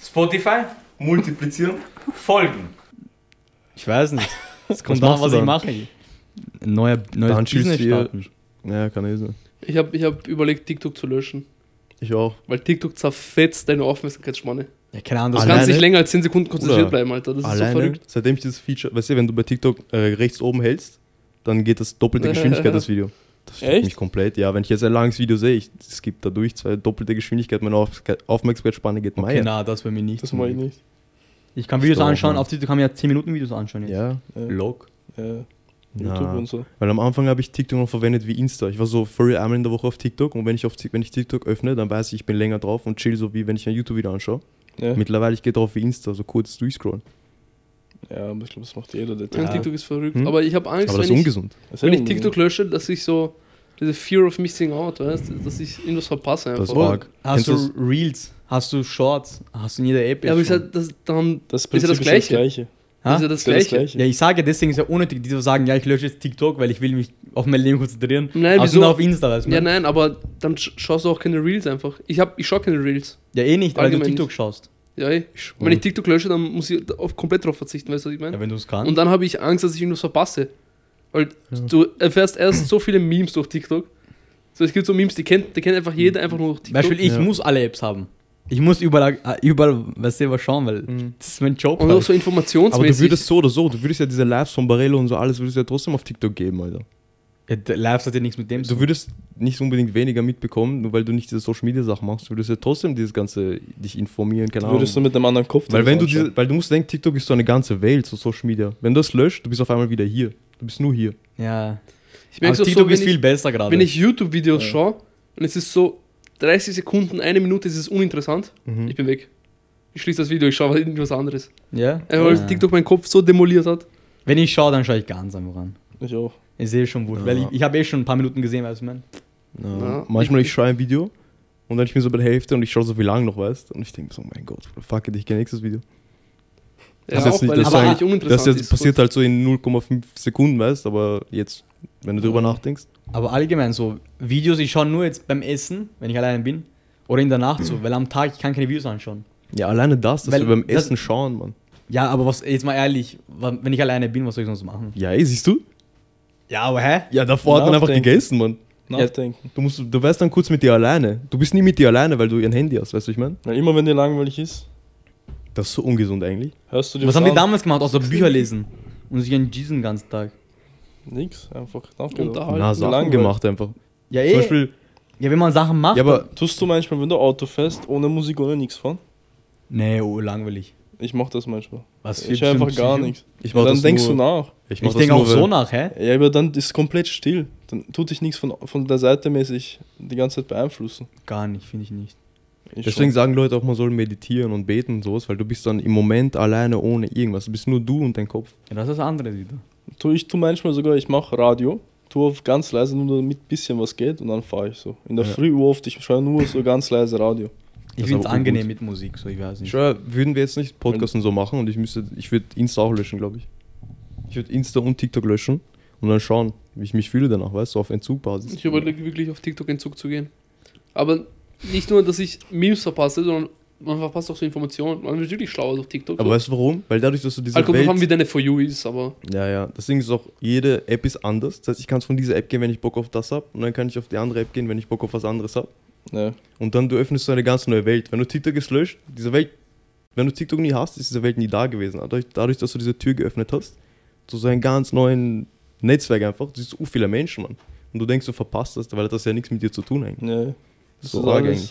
C: Spotify,
B: multiplizieren.
C: folgen. Ich weiß nicht. Es kommt
B: Was
C: an,
B: machst du
C: was ich
B: dann?
C: mache. Ein neuer, neues
B: Dann
C: Business starten.
B: Ja, kann eh sein.
A: Ich habe ich hab überlegt, TikTok zu löschen.
B: Ich auch.
A: Weil TikTok zerfetzt deine Aufmerksamkeitsspanne.
C: Ja, keine Ahnung.
A: Du
C: Das
B: Alleine-
A: kannst nicht länger als 10 Sekunden konzentriert
B: Bruder,
A: bleiben, Alter. Das ist so
B: Alleine,
A: verrückt.
B: seitdem ich dieses Feature, weißt du, wenn du bei TikTok äh, rechts oben hältst, dann geht das doppelte Geschwindigkeit das Video. Das
D: Echt?
B: mich komplett. Ja, wenn ich jetzt ein langes Video sehe, ich, es gibt dadurch zwei doppelte Geschwindigkeit, meine Auf Aufmerksamkeitsspanne geht
C: okay,
B: Meier.
C: na, das bei mir nicht.
D: Das mache ich nicht.
C: Ich kann Videos
B: Doch,
C: anschauen, auf TikTok kann man ja 10 Minuten Videos anschauen jetzt.
B: Ja,
D: Ja,
C: Log.
D: ja.
B: Na.
D: YouTube und so.
B: weil am Anfang habe ich TikTok noch verwendet wie Insta. Ich war so furry einmal in der Woche auf TikTok und wenn ich, auf, wenn ich TikTok öffne, dann weiß ich, ich bin länger drauf und chill so wie wenn ich ein YouTube-Video anschaue.
D: Ja,
B: Mittlerweile ich gehe drauf wie Insta, so kurz durchscrollen.
D: Ja aber ich glaube, das macht jeder. Der
A: Ja,
B: Ja.
A: TikTok ist verrückt.
B: Hm?
A: Aber ich habe Angst,
B: Aber das ist
A: wenn ich,
B: ungesund.
D: Das ist
A: wenn ich TikTok lösche, dass ich so diese Fear of Missing Out, weißt du, dass ich irgendwas verpasse
B: Das
A: einfach.
B: war- arg.
C: Hast
B: Kennst
C: du Reels? Hast du Shorts? Hast du in jeder App?
A: ja, aber ich sag, das, dann,
D: Das
A: ist ja das
D: Prinzip
A: Gleiche.
C: Ha?
A: ist ja das
D: Ist ja das
A: Gleiche.
D: Gleiche.
C: Ja, ich sage deswegen ist ja unnötig, die so sagen, ja, ich lösche jetzt TikTok, weil ich will mich auf mein Leben konzentrieren.
A: Nein,
C: aber
A: wieso?
C: nur auf Insta, weißt du?
A: Ja, nein, aber dann sch- schaust du auch keine Reels einfach. Ich, hab, ich schaue keine Reels.
C: ja, eh nicht, weil du TikTok
A: nicht.
C: schaust.
A: Ja, ey. Wenn ich TikTok lösche, dann muss ich auf, komplett drauf verzichten, weißt du, was ich meine?
C: Ja, wenn du es kannst.
A: Und dann habe ich Angst, dass ich irgendwas verpasse. Weil du erfährst erst so viele Memes durch TikTok. So, es gibt so Memes, die kennt, die kennt einfach jeder einfach nur durch TikTok.
C: Beispiel, ich
B: Ja.
C: muss alle Apps haben. Ich muss überall, äh, überall was selber schauen, weil
B: Mhm.
C: das ist mein Job.
A: Und auch
C: halt.
A: so
B: Aber du
A: informationsmäßig.
B: würdest so oder so, du würdest ja diese Lives von Barello und so alles, würdest du ja trotzdem auf TikTok geben, Alter.
C: Ja, Live hat ja nichts mit dem zu
B: Du würdest nicht unbedingt weniger mitbekommen, nur weil du nicht diese Social Media Sachen machst. Du würdest ja trotzdem dieses ganze dich informieren, keine
D: Du würdest du
B: Ahnung.
D: mit einem anderen Kopf
B: Weil wenn du diese, weil du musst denken, TikTok ist so eine ganze Welt, so Social Media. Wenn du das löscht, du bist auf einmal wieder hier. Du bist nur hier.
C: Ja.
A: ich
C: Aber
A: merke
C: TikTok
A: so,
C: ist viel
A: ich,
C: besser gerade.
A: wenn ich YouTube-Videos
D: Ja.
A: schaue und es ist so 30 Sekunden, eine Minute ist es uninteressant,
B: Mhm.
A: ich bin weg. Ich schließe das Video, ich schaue irgendwas anderes.
C: ja?
A: Äh, Weil
C: ja.
A: TikTok meinen Kopf so demoliert hat.
C: Wenn ich schaue, dann schaue ich ganz einfach an.
D: Ich auch.
C: Ich sehe schon wurscht.
B: Ja.
C: Weil ich, ich habe eh schon ein paar Minuten gesehen, weißt du, man.
B: Ja.
A: Ja.
B: Manchmal ich schaue ein Video und dann ich bin so bei der Hälfte und ich schaue so wie lange noch, weißt Und ich denke so, mein Gott, fuck it, ich gehe nächstes Video.
A: Ja,
B: Das ist jetzt nicht- das
A: eigentlich
B: Das jetzt
A: ist.
B: passiert halt so in 0,5 Sekunden, weißt Aber jetzt, wenn du drüber
D: Ja.
B: nachdenkst.
C: Aber allgemein so, Videos, ich schaue nur jetzt beim Essen, wenn ich alleine bin. Oder in der Nacht so, weil am Tag ich kann keine Videos anschauen.
B: Ja, alleine das, dass
C: Weil
B: wir beim
C: das-
B: Essen schauen, Mann.
C: Ja, aber was, jetzt mal ehrlich, wenn ich alleine bin, was soll ich sonst machen?
B: Ja, ey, siehst du?
C: Ja, aber hä?
B: Ja, davor hat man einfach
D: Nachdenken.
B: gegessen, Mann.
D: Nachdenken.
B: Du, musst, du wärst dann kurz mit dir alleine. Du bist nie mit dir alleine, weil du ein Handy hast, weißt du, ich meine?
D: Weil immer wenn dir langweilig ist,
B: Das ist so ungesund eigentlich.
D: hörst du dir
C: Was haben die
D: an.
C: damals gemacht, außer Bücher lesen? Und sich einen den ganzen Tag.
D: Nix, einfach
A: Und
D: nachgedacht.
A: da halt.
B: Na, Sachen
D: langweilig.
B: gemacht einfach.
C: Ja,
B: Zum Beispiel,
C: ja, wenn man Sachen macht.
B: ja, aber
D: Tust du manchmal, wenn du Auto fährst, ohne Musik, ohne nichts fahren?
C: Nee, oh, langweilig.
D: Ich mach das manchmal.
C: Was
D: Ich höre einfach gar nichts.
B: ich mach
D: Dann
B: das
D: denkst
B: nur,
D: du nach.
B: Ich, mach
C: Ich
B: das
C: denke
B: nur,
C: auch so nach, hä?
D: Ja, aber dann ist es komplett still. Dann tut dich nichts von, von der Seite mäßig die ganze Zeit beeinflussen.
C: Gar nicht, finde ich nicht.
D: Ich
B: Deswegen
D: schon.
B: sagen Leute auch, man soll meditieren und beten und sowas, weil du bist dann im Moment alleine ohne irgendwas. Du bist nur du und dein Kopf.
C: Ja, das ist das andere wieder.
D: tu, ich tu manchmal sogar, ich mache Radio, tu auf ganz leise, nur damit ein bisschen was geht und dann fahre ich so. In der
B: Ja.
D: Früh oft, ich schaue nur so ganz leise Radio.
C: Ich finde es angenehm
B: gut.
C: mit Musik, so ich weiß
B: Ich
C: nicht.
B: schwör, würden wir jetzt nicht Podcast und so machen und ich müsste, ich würde Insta auch löschen, glaube ich. Ich würde Insta und TikTok löschen und dann schauen, wie ich mich fühle danach, weißt du, auf Entzugbasis.
A: Ich überlege wirklich auf TikTok Entzug zu gehen. Aber nicht nur, dass ich Memes verpasse, sondern man verpasst auch so Informationen. Man wird wirklich schlauer auf TikTok.
B: Aber weißt du warum? Weil dadurch, dass du diese
A: kommt
B: Welt...
A: an, wie deine For You ist, aber
B: Ja, ja. Das Ding ist auch, jede App ist anders. Das heißt, ich kann von dieser App gehen, wenn ich Bock auf das habe. Und dann kann ich auf die andere App gehen, wenn ich Bock auf was anderes habe.
D: Ja.
B: Und dann du öffnest so eine ganz neue Welt. Wenn du TikTok ist löscht, diese Welt, wenn du TikTok nie hast, ist diese Welt nie da gewesen. Dadurch, dadurch dass du diese Tür geöffnet hast, so einem ganz neuen Netzwerk einfach, du siehst so viele Menschen, Mann. Und du denkst, du verpasst das, weil das ja nichts mit dir zu tun eigentlich.
D: Nee. Das
B: So
D: ist
B: arg Beispiel-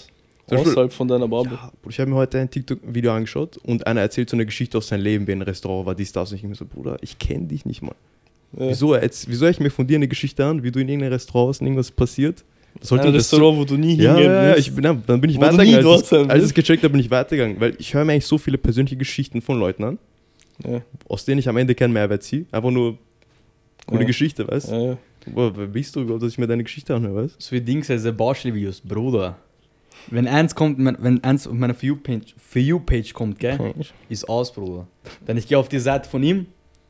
D: außerhalb von deiner Bubble.
B: Ja, Bruder, ich habe mir heute ein TikTok-Video angeschaut und einer erzählt so eine Geschichte aus seinem Leben, wie ein Restaurant war, dies, das. Und ich mir so, Bruder, ich kenne dich nicht mal.
D: Ja.
B: Wieso, jetzt, wieso ich mir von dir eine Geschichte an, wie du in irgendeinem Restaurant warst und irgendwas passiert? Das
D: Ein Restaurant, wo du nie
B: ja,
D: hingehen
B: ja, ja,
D: willst.
B: ich bin, ja, dann bin ich
D: Wo
B: weitergegangen. Als, ich- als es gecheckt habe, bin ich weitergegangen. Weil ich höre mir eigentlich so viele persönliche Geschichten von Leuten an,
D: Ja.
B: aus denen ich am Ende keinen Mehrwert ziehe. Einfach nur coole
D: Ja.
B: Geschichte, weißt du?
D: Ja, ja.
B: Boah, wer bist du überhaupt, dass ich mir deine Geschichte anhöre, weißt
C: So wie Dings, also Baustelle-Videos, Bruder. Wenn eins kommt, wenn eins auf meiner For You-Page For You -Page kommt, gell,
B: du?
C: ist aus, Bruder. Dann ich gehe auf die Seite von ihm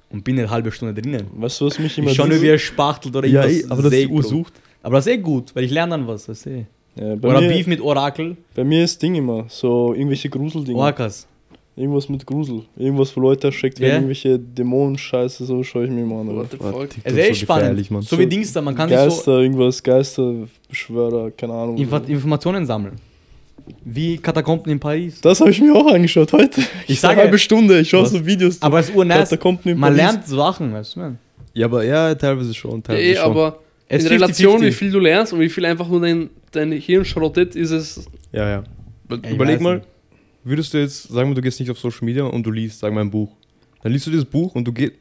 C: und bin eine halbe Stunde drinnen.
D: Weißt du, was mich immer
C: Ich schaue nur, wie er spachtelt oder
B: Ja,
C: irgendwas
B: ey, aber das ist
C: sägt,
B: die Uhr
C: Bro.
B: sucht.
C: Aber das ist eh gut, weil ich lerne dann was, weißt du.
D: ja, bei,
C: Oder
D: mir,
C: Beef mit Orakel,
D: bei mir ist Ding immer so irgendwelche Gruseldinge.
C: Orcas.
D: Irgendwas mit Grusel. Irgendwas, wo Leute erschreckt
C: Ja.
D: werden, irgendwelche Dämonen-Scheiße, so schaue ich mir immer an.
A: what the fuck.
C: Es ist echt
B: so
C: spannend.
B: gefährlich, Mann.
C: So wie Dings da, man kann sich
D: Geister,
C: so
D: irgendwas, Geisterbeschwörer, keine Ahnung.
C: Infa
D: so.
C: Informationen sammeln. Wie Katakomben in Paris.
D: Das habe ich mir auch angeschaut heute.
C: Ich sage-
D: eine halbe Stunde, ich schaue
C: Was?
D: so Videos.
C: Aber es ist urnice.
D: Katakomben in
C: Man
D: Paris.
C: lernt Sachen, weißt du, man.
B: Ja, aber ja, teilweise schon.
A: Ja,
B: Teilweise
A: eh,
B: schon.
A: aber
C: Es
A: in Relation,
C: 50-50.
A: wie viel du lernst und wie viel einfach nur dein, dein Hirn schrottet, ist es.
B: Ja, ja.
C: ich
B: Überleg mal,
C: nicht.
B: Würdest du jetzt, sagen wir, du gehst nicht auf Social Media und du liest, sagen wir, ein Buch. Dann liest du dieses Buch und du gehst,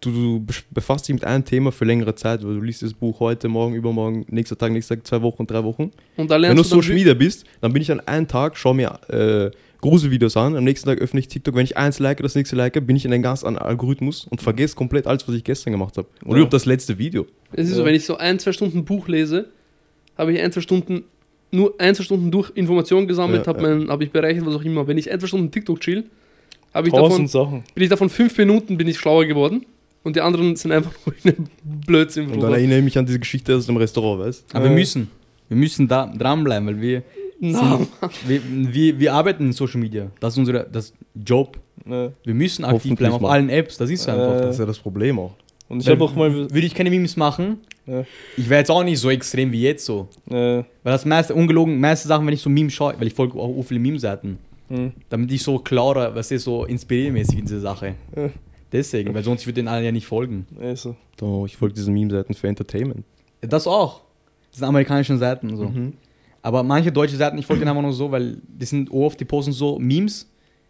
B: du, du befasst dich mit einem Thema für längere Zeit, weil du liest das Buch heute, morgen, übermorgen, nächster Tag, nächster Tag, zwei Wochen, drei Wochen.
A: Und da
B: Wenn du
A: lernst
B: auf
A: du dann
B: Social Media bist, dann bin ich an einem Tag, schau mir äh, Gruselvideos an, am nächsten Tag öffne ich TikTok, wenn ich eins like, das nächste like, bin ich in einen ganz anderen Algorithmus und vergesse komplett alles, was ich gestern gemacht habe. Oder
D: Ja.
B: überhaupt das letzte Video.
A: Es ist
D: Ja.
A: so, wenn ich so ein, zwei Stunden Buch lese, habe ich ein, zwei Stunden, nur ein, zwei Stunden durch Informationen gesammelt,
B: Ja,
A: habe
B: ja.
A: mein- habe ich berechnet, was auch immer. Wenn ich ein, zwei Stunden TikTok chill, habe ich davon,
D: Sachen.
A: bin ich davon fünf Minuten bin ich schlauer geworden und die anderen sind einfach nur in Blödsinn.
B: Und dann erinnere ich mich an diese Geschichte aus dem Restaurant, weißt
C: Aber wir
D: Äh.
C: müssen. Wir müssen da dranbleiben, weil wir,
A: Na,
C: wir, wir, wir arbeiten in Social Media. Das ist unser das Job.
D: Ne.
C: Wir müssen aktiv bleiben auf
B: mal.
C: allen Apps. Das ist so einfach.
D: Äh.
B: Das ist ja das Problem auch.
D: Und ich habe auch mal.
C: Würde ich keine Memes machen,
D: Ja.
C: ich wäre jetzt auch nicht so extrem wie jetzt so.
D: Ne.
C: Weil das meiste, ungelogen, meiste Sachen, wenn ich so Memes schaue, weil ich folge auch viele Meme-Seiten,
D: Hm.
C: damit ich so klarer, was ist so inspiriermäßig in dieser Sache.
D: Ja.
C: Deswegen, weil sonst würde ich den allen ja nicht folgen.
D: Also.
B: Doch, ich folge diesen Meme-Seiten für Entertainment.
C: Das auch. Das sind amerikanischen Seiten so.
B: Mhm.
C: Aber manche deutsche Seiten, ich folge denen einfach nur so, weil die sind oft, die posten so Memes,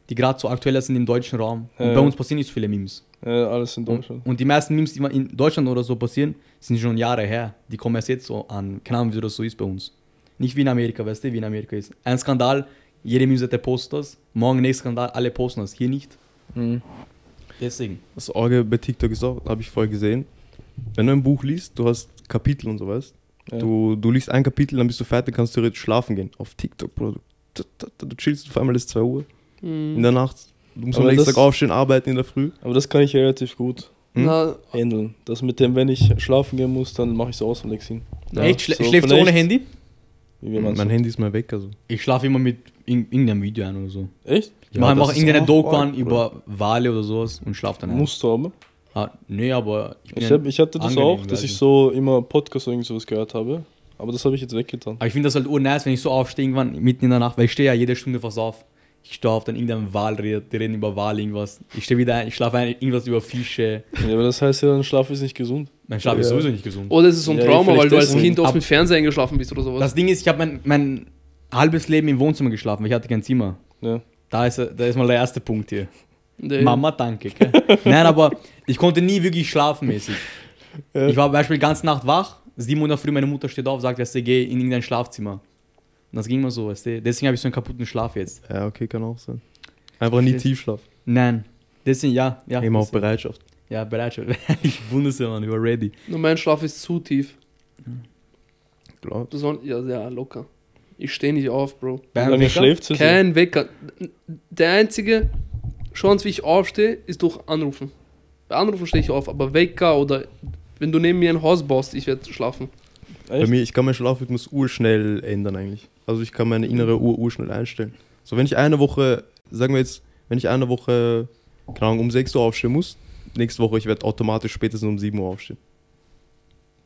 C: die gerade so aktuell sind im deutschen Raum. Und
D: Ja.
C: bei uns passieren nicht so viele Memes.
D: Ja, alles in
C: Und,
D: Deutschland.
C: und die meisten Memes, die in Deutschland oder so passieren, sind schon Jahre her. Die kommen erst jetzt so an. Keine Ahnung, wie das so ist bei uns. Nicht wie in Amerika, weißt du, wie in Amerika ist. Ein Skandal, jede Meme-Seite postet das. Morgen nächster Skandal, alle posten das. Hier nicht.
D: Hm.
C: Deswegen.
B: Das Orge bei TikTok ist auch, habe ich vorher gesehen. Wenn du ein Buch liest, du hast Kapitel und so weißt.
D: Ja.
B: Du, du liest ein Kapitel, dann bist du fertig, kannst theoretisch schlafen gehen. Auf TikTok, Bro. Du, du, du, du chillst auf einmal ist 2 Uhr. In
A: hm,
B: der Nacht. Du musst am
D: Aber
B: nächsten
D: das-
B: Tag aufstehen, arbeiten in der Früh.
D: Aber das kann ich relativ gut
B: Hm?
D: handeln. Das mit dem, wenn ich schlafen gehen muss, dann mache ich so aus von Lexin.
B: Ja.
C: Echt? Schlä
D: so
C: schläfst du ohne Handy?
D: Wie
B: mein Handy ist mal weg, also.
C: Ich schlafe immer mit in, irgendeinem Video ein oder so.
D: Echt?
C: Ich
B: Ja,
C: mache
B: ist
C: irgendeine Doku an über Wale oder sowas und schlafe dann ein.
D: Musst du aber.
C: Ah, nee, aber ich, bin
D: Ich, hab, ich hatte das
C: angenehm,
D: auch, dass ich
C: ich.
D: so immer Podcast oder irgend sowas gehört habe. Aber das habe ich jetzt weggetan.
C: aber ich finde das halt urnice, wenn ich so aufstehe irgendwann mitten in der Nacht, weil ich stehe ja jede Stunde fast auf. Ich stehe auf, dann irgendein Wal redet, die reden über Wal irgendwas. Ich stehe wieder ein, ich schlafe ein, irgendwas über Fische.
D: Ja, aber das heißt ja, dann Schlaf ist nicht gesund.
C: Mein Schlaf ist
B: Ja.
C: sowieso nicht gesund.
A: oder es ist so ein
D: Ja,
A: Trauma, weil du als. Kind oft mit Fernseher eingeschlafen bist oder sowas.
C: Das Ding ist, ich habe mein, mein halbes Leben im Wohnzimmer geschlafen, weil ich hatte kein Zimmer.
D: Ja.
C: Da ist, da ist mal der erste Punkt hier.
A: Nee.
C: Mama, danke. Nein, aber ich konnte nie wirklich schlafen mäßig.
D: Ja.
C: Ich war zum Beispiel die ganze Nacht wach, 7 Uhr früh, meine Mutter steht auf, sagt, weißt du, geh in irgendein Schlafzimmer. Und das ging mal so, weißt du. Deswegen habe ich so einen kaputten Schlaf jetzt.
B: Ja, okay, kann auch sein. Einfach nie. Tiefschlaf.
C: Nein. Deswegen, ja. ja
B: Immer auf
C: deswegen.
B: Bereitschaft.
C: Ja, Bereitschaft. ich wundere Mann, ich war ready.
A: Nur mein Schlaf ist zu tief.
B: Glaub.
A: Das soll, ja, ja, locker. Ich stehe nicht auf, Bro.
D: Lange
C: Wecker?
D: schläft?
A: Kein Wecker. Der einzige Chance, wie ich aufstehe, ist durch Anrufen. Bei Anrufen stehe ich auf, aber Wecker oder wenn du neben mir ein Haus baust, ich werde schlafen.
B: Bei
D: Echt?
B: mir, ich kann meinen Schlafrhythmus urschnell ändern eigentlich. Also ich kann meine innere Uhr urschnell einstellen. So, wenn ich eine Woche, sagen wir jetzt, wenn ich eine Woche, keine Ahnung, um 6 Uhr aufstehen muss, nächste Woche, ich werde automatisch spätestens um 7 Uhr aufstehen.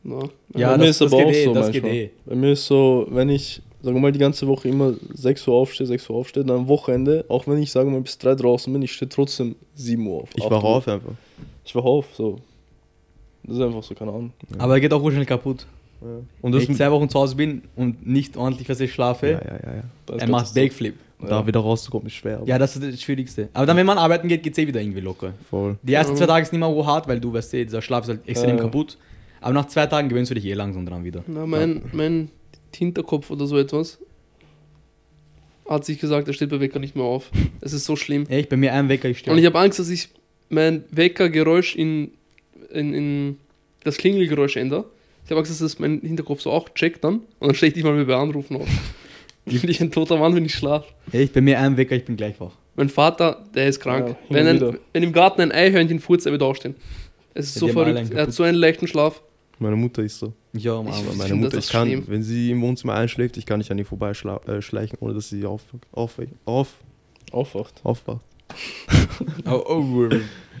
A: Na,
C: Ja,
D: Bei
C: das,
D: mir ist
C: das
D: aber
C: geht
D: auch
C: eh,
D: so
C: das
D: manchmal.
C: geht eh.
D: Bei mir ist so, wenn ich, sagen wir mal, die ganze Woche immer 6 Uhr aufstehe, 6 Uhr aufstehe, dann am Wochenende, auch wenn ich, sagen wir mal, bis 3 draußen bin, ich stehe trotzdem 7 Uhr auf.
B: Ich
D: 8
B: wache auf einfach.
D: Ich wache auf, so. Das ist einfach so, keine Ahnung.
C: Aber er geht auch urschnell kaputt.
B: Und
C: Wenn
B: das
C: ich zwei Wochen zu Hause bin und nicht ordentlich, was ich schlafe,
B: ja, ja, ja,
C: er macht Backflip.
B: Da wieder rauszukommen ist schwer. aber
C: Ja, das ist das Schwierigste. Aber dann, wenn man arbeiten geht, geht es eh wieder irgendwie locker.
B: Voll.
C: Die ersten
A: Ja.
C: zwei Tage ist nicht mehr so hart, weil du weißt, dieser Schlaf ist halt extrem
D: Ja.
C: kaputt. Aber nach zwei Tagen gewöhnst du dich eh langsam dran wieder.
A: na mein, mein Hinterkopf oder so etwas hat sich gesagt, er steht bei Wecker nicht mehr auf. Es ist so schlimm.
C: Echt, bei mir ein Wecker, ich
A: Und
C: stehe.
A: ich habe Angst, dass ich mein Weckergeräusch in, in, in das Klingelgeräusch ändere. Ich habe Angst, dass das mein Hinterkopf so auch checkt dann und dann stehe ich nicht mal mehr bei Anrufen auf. Ich bin nicht ein toter Mann, wenn ich schlafe.
C: Echt, bei mir ein Wecker, ich bin gleich wach.
A: Mein Vater, der ist krank.
D: Ja,
A: wenn, ein,
D: wieder.
A: wenn im Garten ein Eichhörnchen furzt, er wird aufstehen. Es ist
C: Ja,
A: so verrückt. Er hat so einen leichten Schlaf.
B: Meine Mutter ist so.
C: Ich auch am
A: Ich- Ich
B: meine Mutter, ich
A: ist
B: kann,
A: schlimm.
B: wenn sie im Wohnzimmer einschläft, ich kann nicht an ihr vorbeischleichen, äh, ohne dass sie auf, auf, auf,
D: Aufwacht.
B: aufwacht.
C: Oh, oh,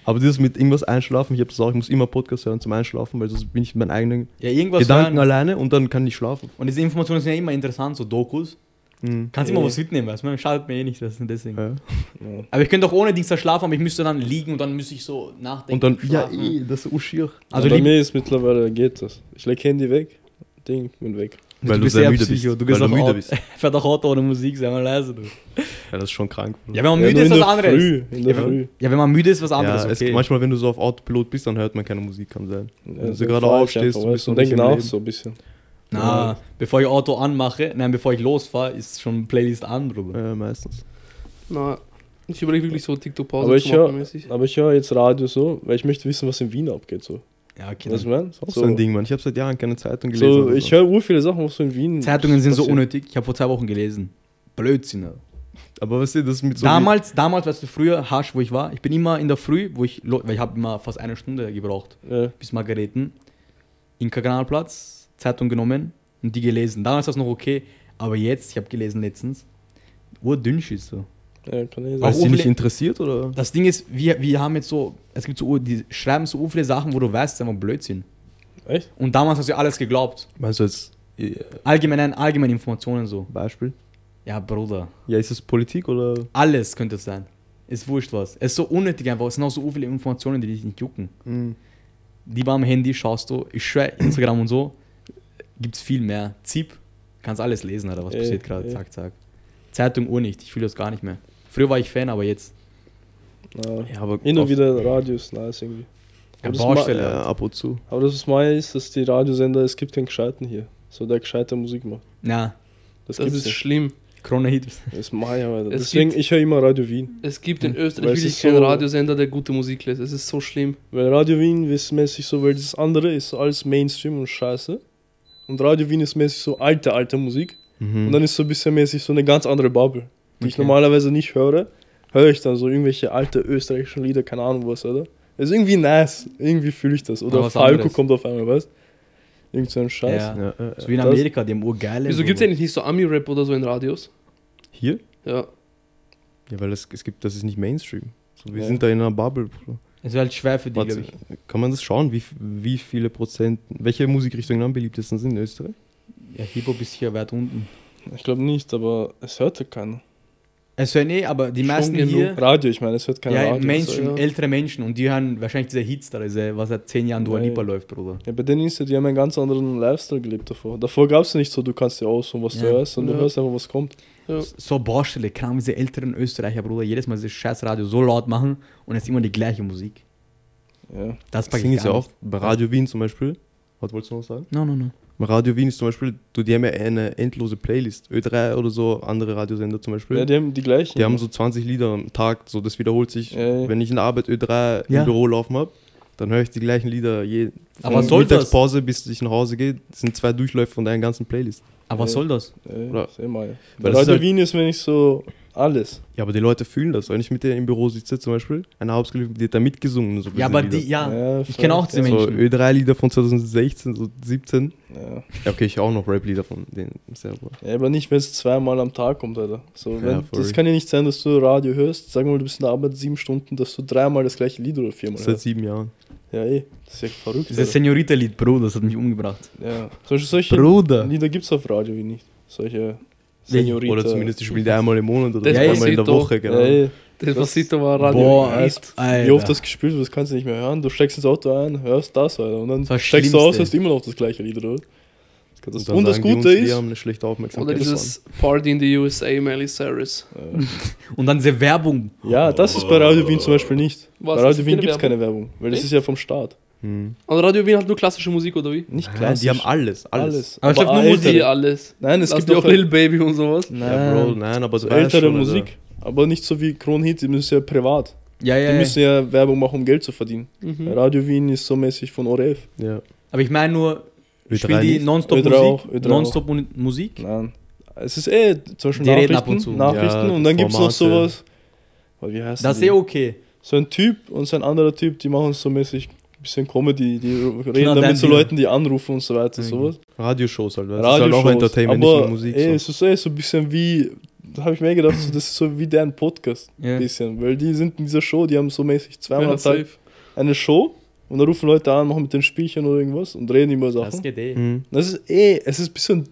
B: Aber dieses mit irgendwas einschlafen, ich habe das auch, ich muss immer Podcast hören zum Einschlafen, weil sonst bin ich mit meinen eigenen
C: ja, irgendwas
B: Gedanken
C: hören.
B: alleine und dann kann ich schlafen.
C: Und diese Informationen sind ja immer interessant, so Dokus.
B: Mhm.
C: Kannst immer was mitnehmen, weißt du? Schadet mir eh nicht, das ist deswegen.
B: Ja.
D: Ja.
C: Aber ich könnte auch ohne Dings da schlafen, aber ich müsste dann liegen und dann müsste ich so nachdenken.
B: Und dann, ja,
C: schlafen.
B: eh, das ist urschier.
C: Also
D: bei mir ist mittlerweile geht das. Ich leg Handy weg, Ding, bin weg.
B: Weil du
C: bist
B: sehr
C: sehr
B: müde
C: Psycho.
B: bist.
C: Du gehst
B: Weil du müde
C: Auto,
B: bist.
C: fährt auch Auto ohne Musik, sei mal leise, du.
B: Ja, das ist schon krank.
C: Ja, wenn man
D: Ja,
C: müde ist, was
D: der
C: anderes.
D: Früh, in der
C: Ja,
D: Früh.
C: Ja, wenn man müde ist, was
B: ja,
C: anderes,
B: es,
C: okay.
B: manchmal, wenn du so auf Autopilot bist, dann hört man keine Musik, kann sein.
D: Ja,
B: Wenn du gerade aufstehst,
D: einfach,
B: du bist im
D: nach
B: Leben.
D: so ein bisschen.
C: Na, bevor ich Auto anmache, nein, bevor ich losfahre, ist schon Playlist an, Bruder.
B: Ja, meistens.
A: Na, ich überlege wirklich so TikTok-Pause
D: Aber ich aber ich höre jetzt Radio so, weil ich möchte wissen, was in Wien abgeht. So.
C: Ja, okay.
D: Weißt du,
B: Auch
D: mein?
B: so, ein Ding, Mann. Ich habe seit Jahren keine Zeitung gelesen.
D: So, ich höre ur viele Sachen, was so in Wien.
C: Zeitungen sind so
D: passiert.
C: unnötig. Ich habe vor zwei Wochen gelesen. Blödsinn. Alter.
B: Aber was ist das mit so.
C: damals, damals, weißt du, früher, Hasch, wo ich war, ich bin immer in der Früh, wo ich, weil ich habe immer fast eine Stunde gebraucht,
D: Ja.
C: bis Margareten, in Kanalplatz, Zeitung genommen und die gelesen. Damals war es noch okay, aber jetzt, ich habe gelesen letztens, urdünn ist so.
D: Ja, kann ich
B: Weil es
C: Auch
B: dich nicht interessiert oder?
C: Das Ding ist, wir, wir haben jetzt so, es gibt so, die schreiben so viele Sachen, wo du weißt, es ist einfach Blödsinn.
D: Echt?
C: Und damals hast du alles geglaubt.
B: Meinst du jetzt äh,
C: Allgemeine, allgemeine Informationen so.
B: Beispiel?
C: Ja, Bruder.
B: Ja, ist es Politik oder?
C: Alles könnte es sein. Ist wurscht was. Es ist so unnötig einfach. Es sind auch so viele Informationen, die dich nicht jucken.
B: Mhm.
C: Die beim Handy schaust du, ich schwör, Instagram und so, gibt es viel mehr. Zip, kannst alles lesen, oder was
D: Ey,
C: passiert gerade, zack, zack. Zeitung Uhr nicht, ich fühle das gar nicht mehr. Früher war ich Fan, aber jetzt.
D: Na,
B: Ja, aber
D: hin und wieder Radio ist nice irgendwie.
C: Ja, Baustelle.
B: Ja, ab und zu.
D: Aber das, ist, dass die Radiosender, es gibt keinen Gescheiten hier. So der gescheite Musik macht.
C: Na,
D: Das,
A: Das ist
D: nicht.
A: schlimm.
C: Krone Hit.
D: Das ist Mai, Alter.
A: Es
D: Deswegen,
A: gibt-
D: ich höre immer Radio Wien.
A: Es gibt in
D: Weil
A: Österreich wirklich keinen
D: so-
A: Radiosender, der gute Musik lässt. Es ist so schlimm.
D: Weil Radio Wien ist mäßig so, weil das andere ist alles Mainstream und Scheiße. Und Radio Wien ist mäßig so alte, alte Musik.
B: Mhm.
D: Und dann ist so ein bisschen mäßig so eine ganz andere Bubble, die ich
C: Okay.
D: normalerweise nicht höre. Höre ich dann so irgendwelche alte österreichischen Lieder, keine Ahnung was, oder? Das ist irgendwie nice. Irgendwie fühle ich das. Oder Falco
C: anderes.
D: kommt auf einmal, weißt Irgend so ein Scheiß.
C: Ja.
B: ja, ja,
C: So wie in
D: Das-
C: Amerika, die haben urgeile.
A: Wieso
C: so-
A: gibt es eigentlich nicht so Ami-Rap oder so in Radios?
B: Hier?
A: Ja.
B: Ja, weil es, es gibt, das ist nicht Mainstream. So, wir
D: Ja.
B: sind da in einer Bubble, Bro.
C: Es wäre halt schwer für die,
B: Warte,
C: glaube ich.
B: Kann man das schauen, wie, wie viele Prozent, welche Musikrichtungen am beliebtesten sind in Österreich?
C: Ja, Hip-Hop ist hier weit unten.
D: Ich glaube nicht, aber es hört ja keiner.
C: Es hören eh, aber die
A: Schon
C: meisten
A: genug.
C: hier.
D: Radio, ich meine, es hört keiner
C: Ja,
D: Radio.
C: Mainstream,
A: ja.
C: ältere Menschen und die hören wahrscheinlich diese Hits da, diese, was seit zehn Jahren Dua. Lipa läuft, Bruder.
D: Ja, bei denen ist ja, die haben einen ganz anderen Lifestyle gelebt davor. Davor gab es ja nicht so, du kannst dir aussuchen, was du hörst, und
A: Ja.
D: du hörst einfach, was kommt.
A: ja.
C: So Baustelle, keine Ahnung, diese älteren Österreicher, Bruder, jedes Mal dieses scheiß Radio so laut machen und es ist immer die gleiche Musik.
D: Ja.
C: Das
B: Das Ding
C: ich
B: ist ja auch, bei Radio Wien zum Beispiel, was wolltest du noch sagen?
C: nicht. No, no, no.
B: Bei Radio Wien ist zum Beispiel, du, die haben ja eine endlose Playlist. Ö3 oder so, andere Radiosender zum Beispiel.
D: ja, die haben die gleichen.
B: Die haben so 20 Lieder am Tag, so das wiederholt sich.
D: Ja, ja.
B: Wenn ich in der Arbeit Ö3
C: Ja.
B: im Büro laufen habe, dann höre ich die gleichen Lieder je
C: Aber
B: von
C: was soll das?
B: Mittagspause bis ich nach Hause gehe, das sind zwei Durchläufe von deiner ganzen Playlist.
C: Aber was soll das?
D: Ja,
B: Oder-
D: mal.
B: Weil das
D: Radio
B: halt-
D: Wien ist wenn ich so alles.
B: Ja, aber die Leute fühlen das. Wenn ich mit denen im Büro sitze zum Beispiel, eine Hauptgeliebte, die hat da mitgesungen. So
C: Ja, aber
B: Lieder.
C: die, ja,
D: Ja,
C: ich kenne auch diese
D: voll.
B: So
C: Menschen.
B: Ö3-Lieder von 2016, so 17.
D: Ja.
B: Ja, okay, ich auch noch Rap-Lieder von denen selber.
D: ja, aber nicht, wenn es zweimal am Tag kommt, Alter. So, wenn, das kann ja nicht sein, dass du Radio hörst. Sag mal, du bist in der Arbeit sieben Stunden, dass du dreimal das gleiche Lied oder viermal
B: Seit
D: hörst.
B: sieben Jahren.
D: Ja, eh. Das ist ja verrückt.
C: Dieses
D: Alter.
C: Senorita-Lied, Bro, das hat mich umgebracht.
D: Ja. Zum Beispiel solche
C: Bruder.
D: Lieder gibt es auf Radio wie nicht. Solche Senorita.
B: Oder zumindest die spielen die einmal im Monat oder
A: Das
B: einmal in der. Woche, genau.
D: Ja, eh.
A: Despacito war Radio.
C: Boah. Alter.
D: Wie oft das gespielt wird, das kannst du nicht mehr hören. Du steigst ins Auto ein, hörst das, Alter. Und dann
C: Das das
D: steigst du aus, hast immer noch das gleiche Lied, oder? Das
B: dann
D: und das Gute
B: uns, Wir
D: ist,
B: haben eine schlechte
A: Oder
B: Aufmerksamkeit.
A: dieses Party in the USA, Miley Cyrus.
C: Und dann diese Werbung.
D: ja, das ist bei Radio Wien zum Beispiel nicht.
A: Was,
D: bei
A: das
D: Radio
A: ist
D: Wien gibt es keine Werbung, weil das ist ja vom Staat.
B: Hm.
A: Und Radio Wien hat nur klassische Musik, oder wie?
D: Nicht
B: Nein,
D: klassisch.
B: die haben alles, alles.
D: alles.
C: Aber es läuft nur
D: ältere-
A: Die alles.
D: Nein, es
A: Lass
D: gibt
A: auch
D: auch
A: Lil Baby und sowas.
D: Nein,
B: Ja, Bro, nein, aber
D: so ältere
B: schon.
D: Musik. Aber nicht so wie Kronhit, die müssen ja privat.
C: Ja, ja,
D: Die müssen ja Werbung machen, um Geld zu verdienen.
A: Mhm.
D: Radio Wien ist so mäßig von ORF.
B: Ja.
C: Aber ich meine nur,
B: Ö3
C: spielen die. Nonstop
D: Ö3
C: Musik?
D: auch, Ö3
C: Nonstop Mu- Musik?
D: Nein. Es ist eh zum Beispiel
C: Die reden
D: Nachrichten,
C: ab und zu.
D: Nachrichten
B: Ja,
D: und dann gibt es noch sowas. Wie heißt
C: Das ist
D: die?
C: eh okay.
D: So ein Typ und so ein anderer Typ, die machen so mäßig bisschen Comedy, die reden
C: Genau,
D: dann
C: dein
D: mit so. Leuten, die anrufen und so weiter,
C: Mhm.
D: sowas.
B: Radioshows halt? Das ist halt auch. Entertainment,
D: aber,
B: nicht nur Musik.
D: Ey,
B: so.
D: es ist eh so ein bisschen wie, da habe ich mir gedacht, so, das ist so wie deren Podcast. Ein bisschen, weil die sind in dieser Show, die haben so mäßig zweimal
A: Ja, safe.
D: eine Show und da rufen Leute an, machen mit den Spielchen oder irgendwas und reden über Sachen.
C: Das geht eh.
B: Hm.
D: Das ist eh, es ist ein bisschen,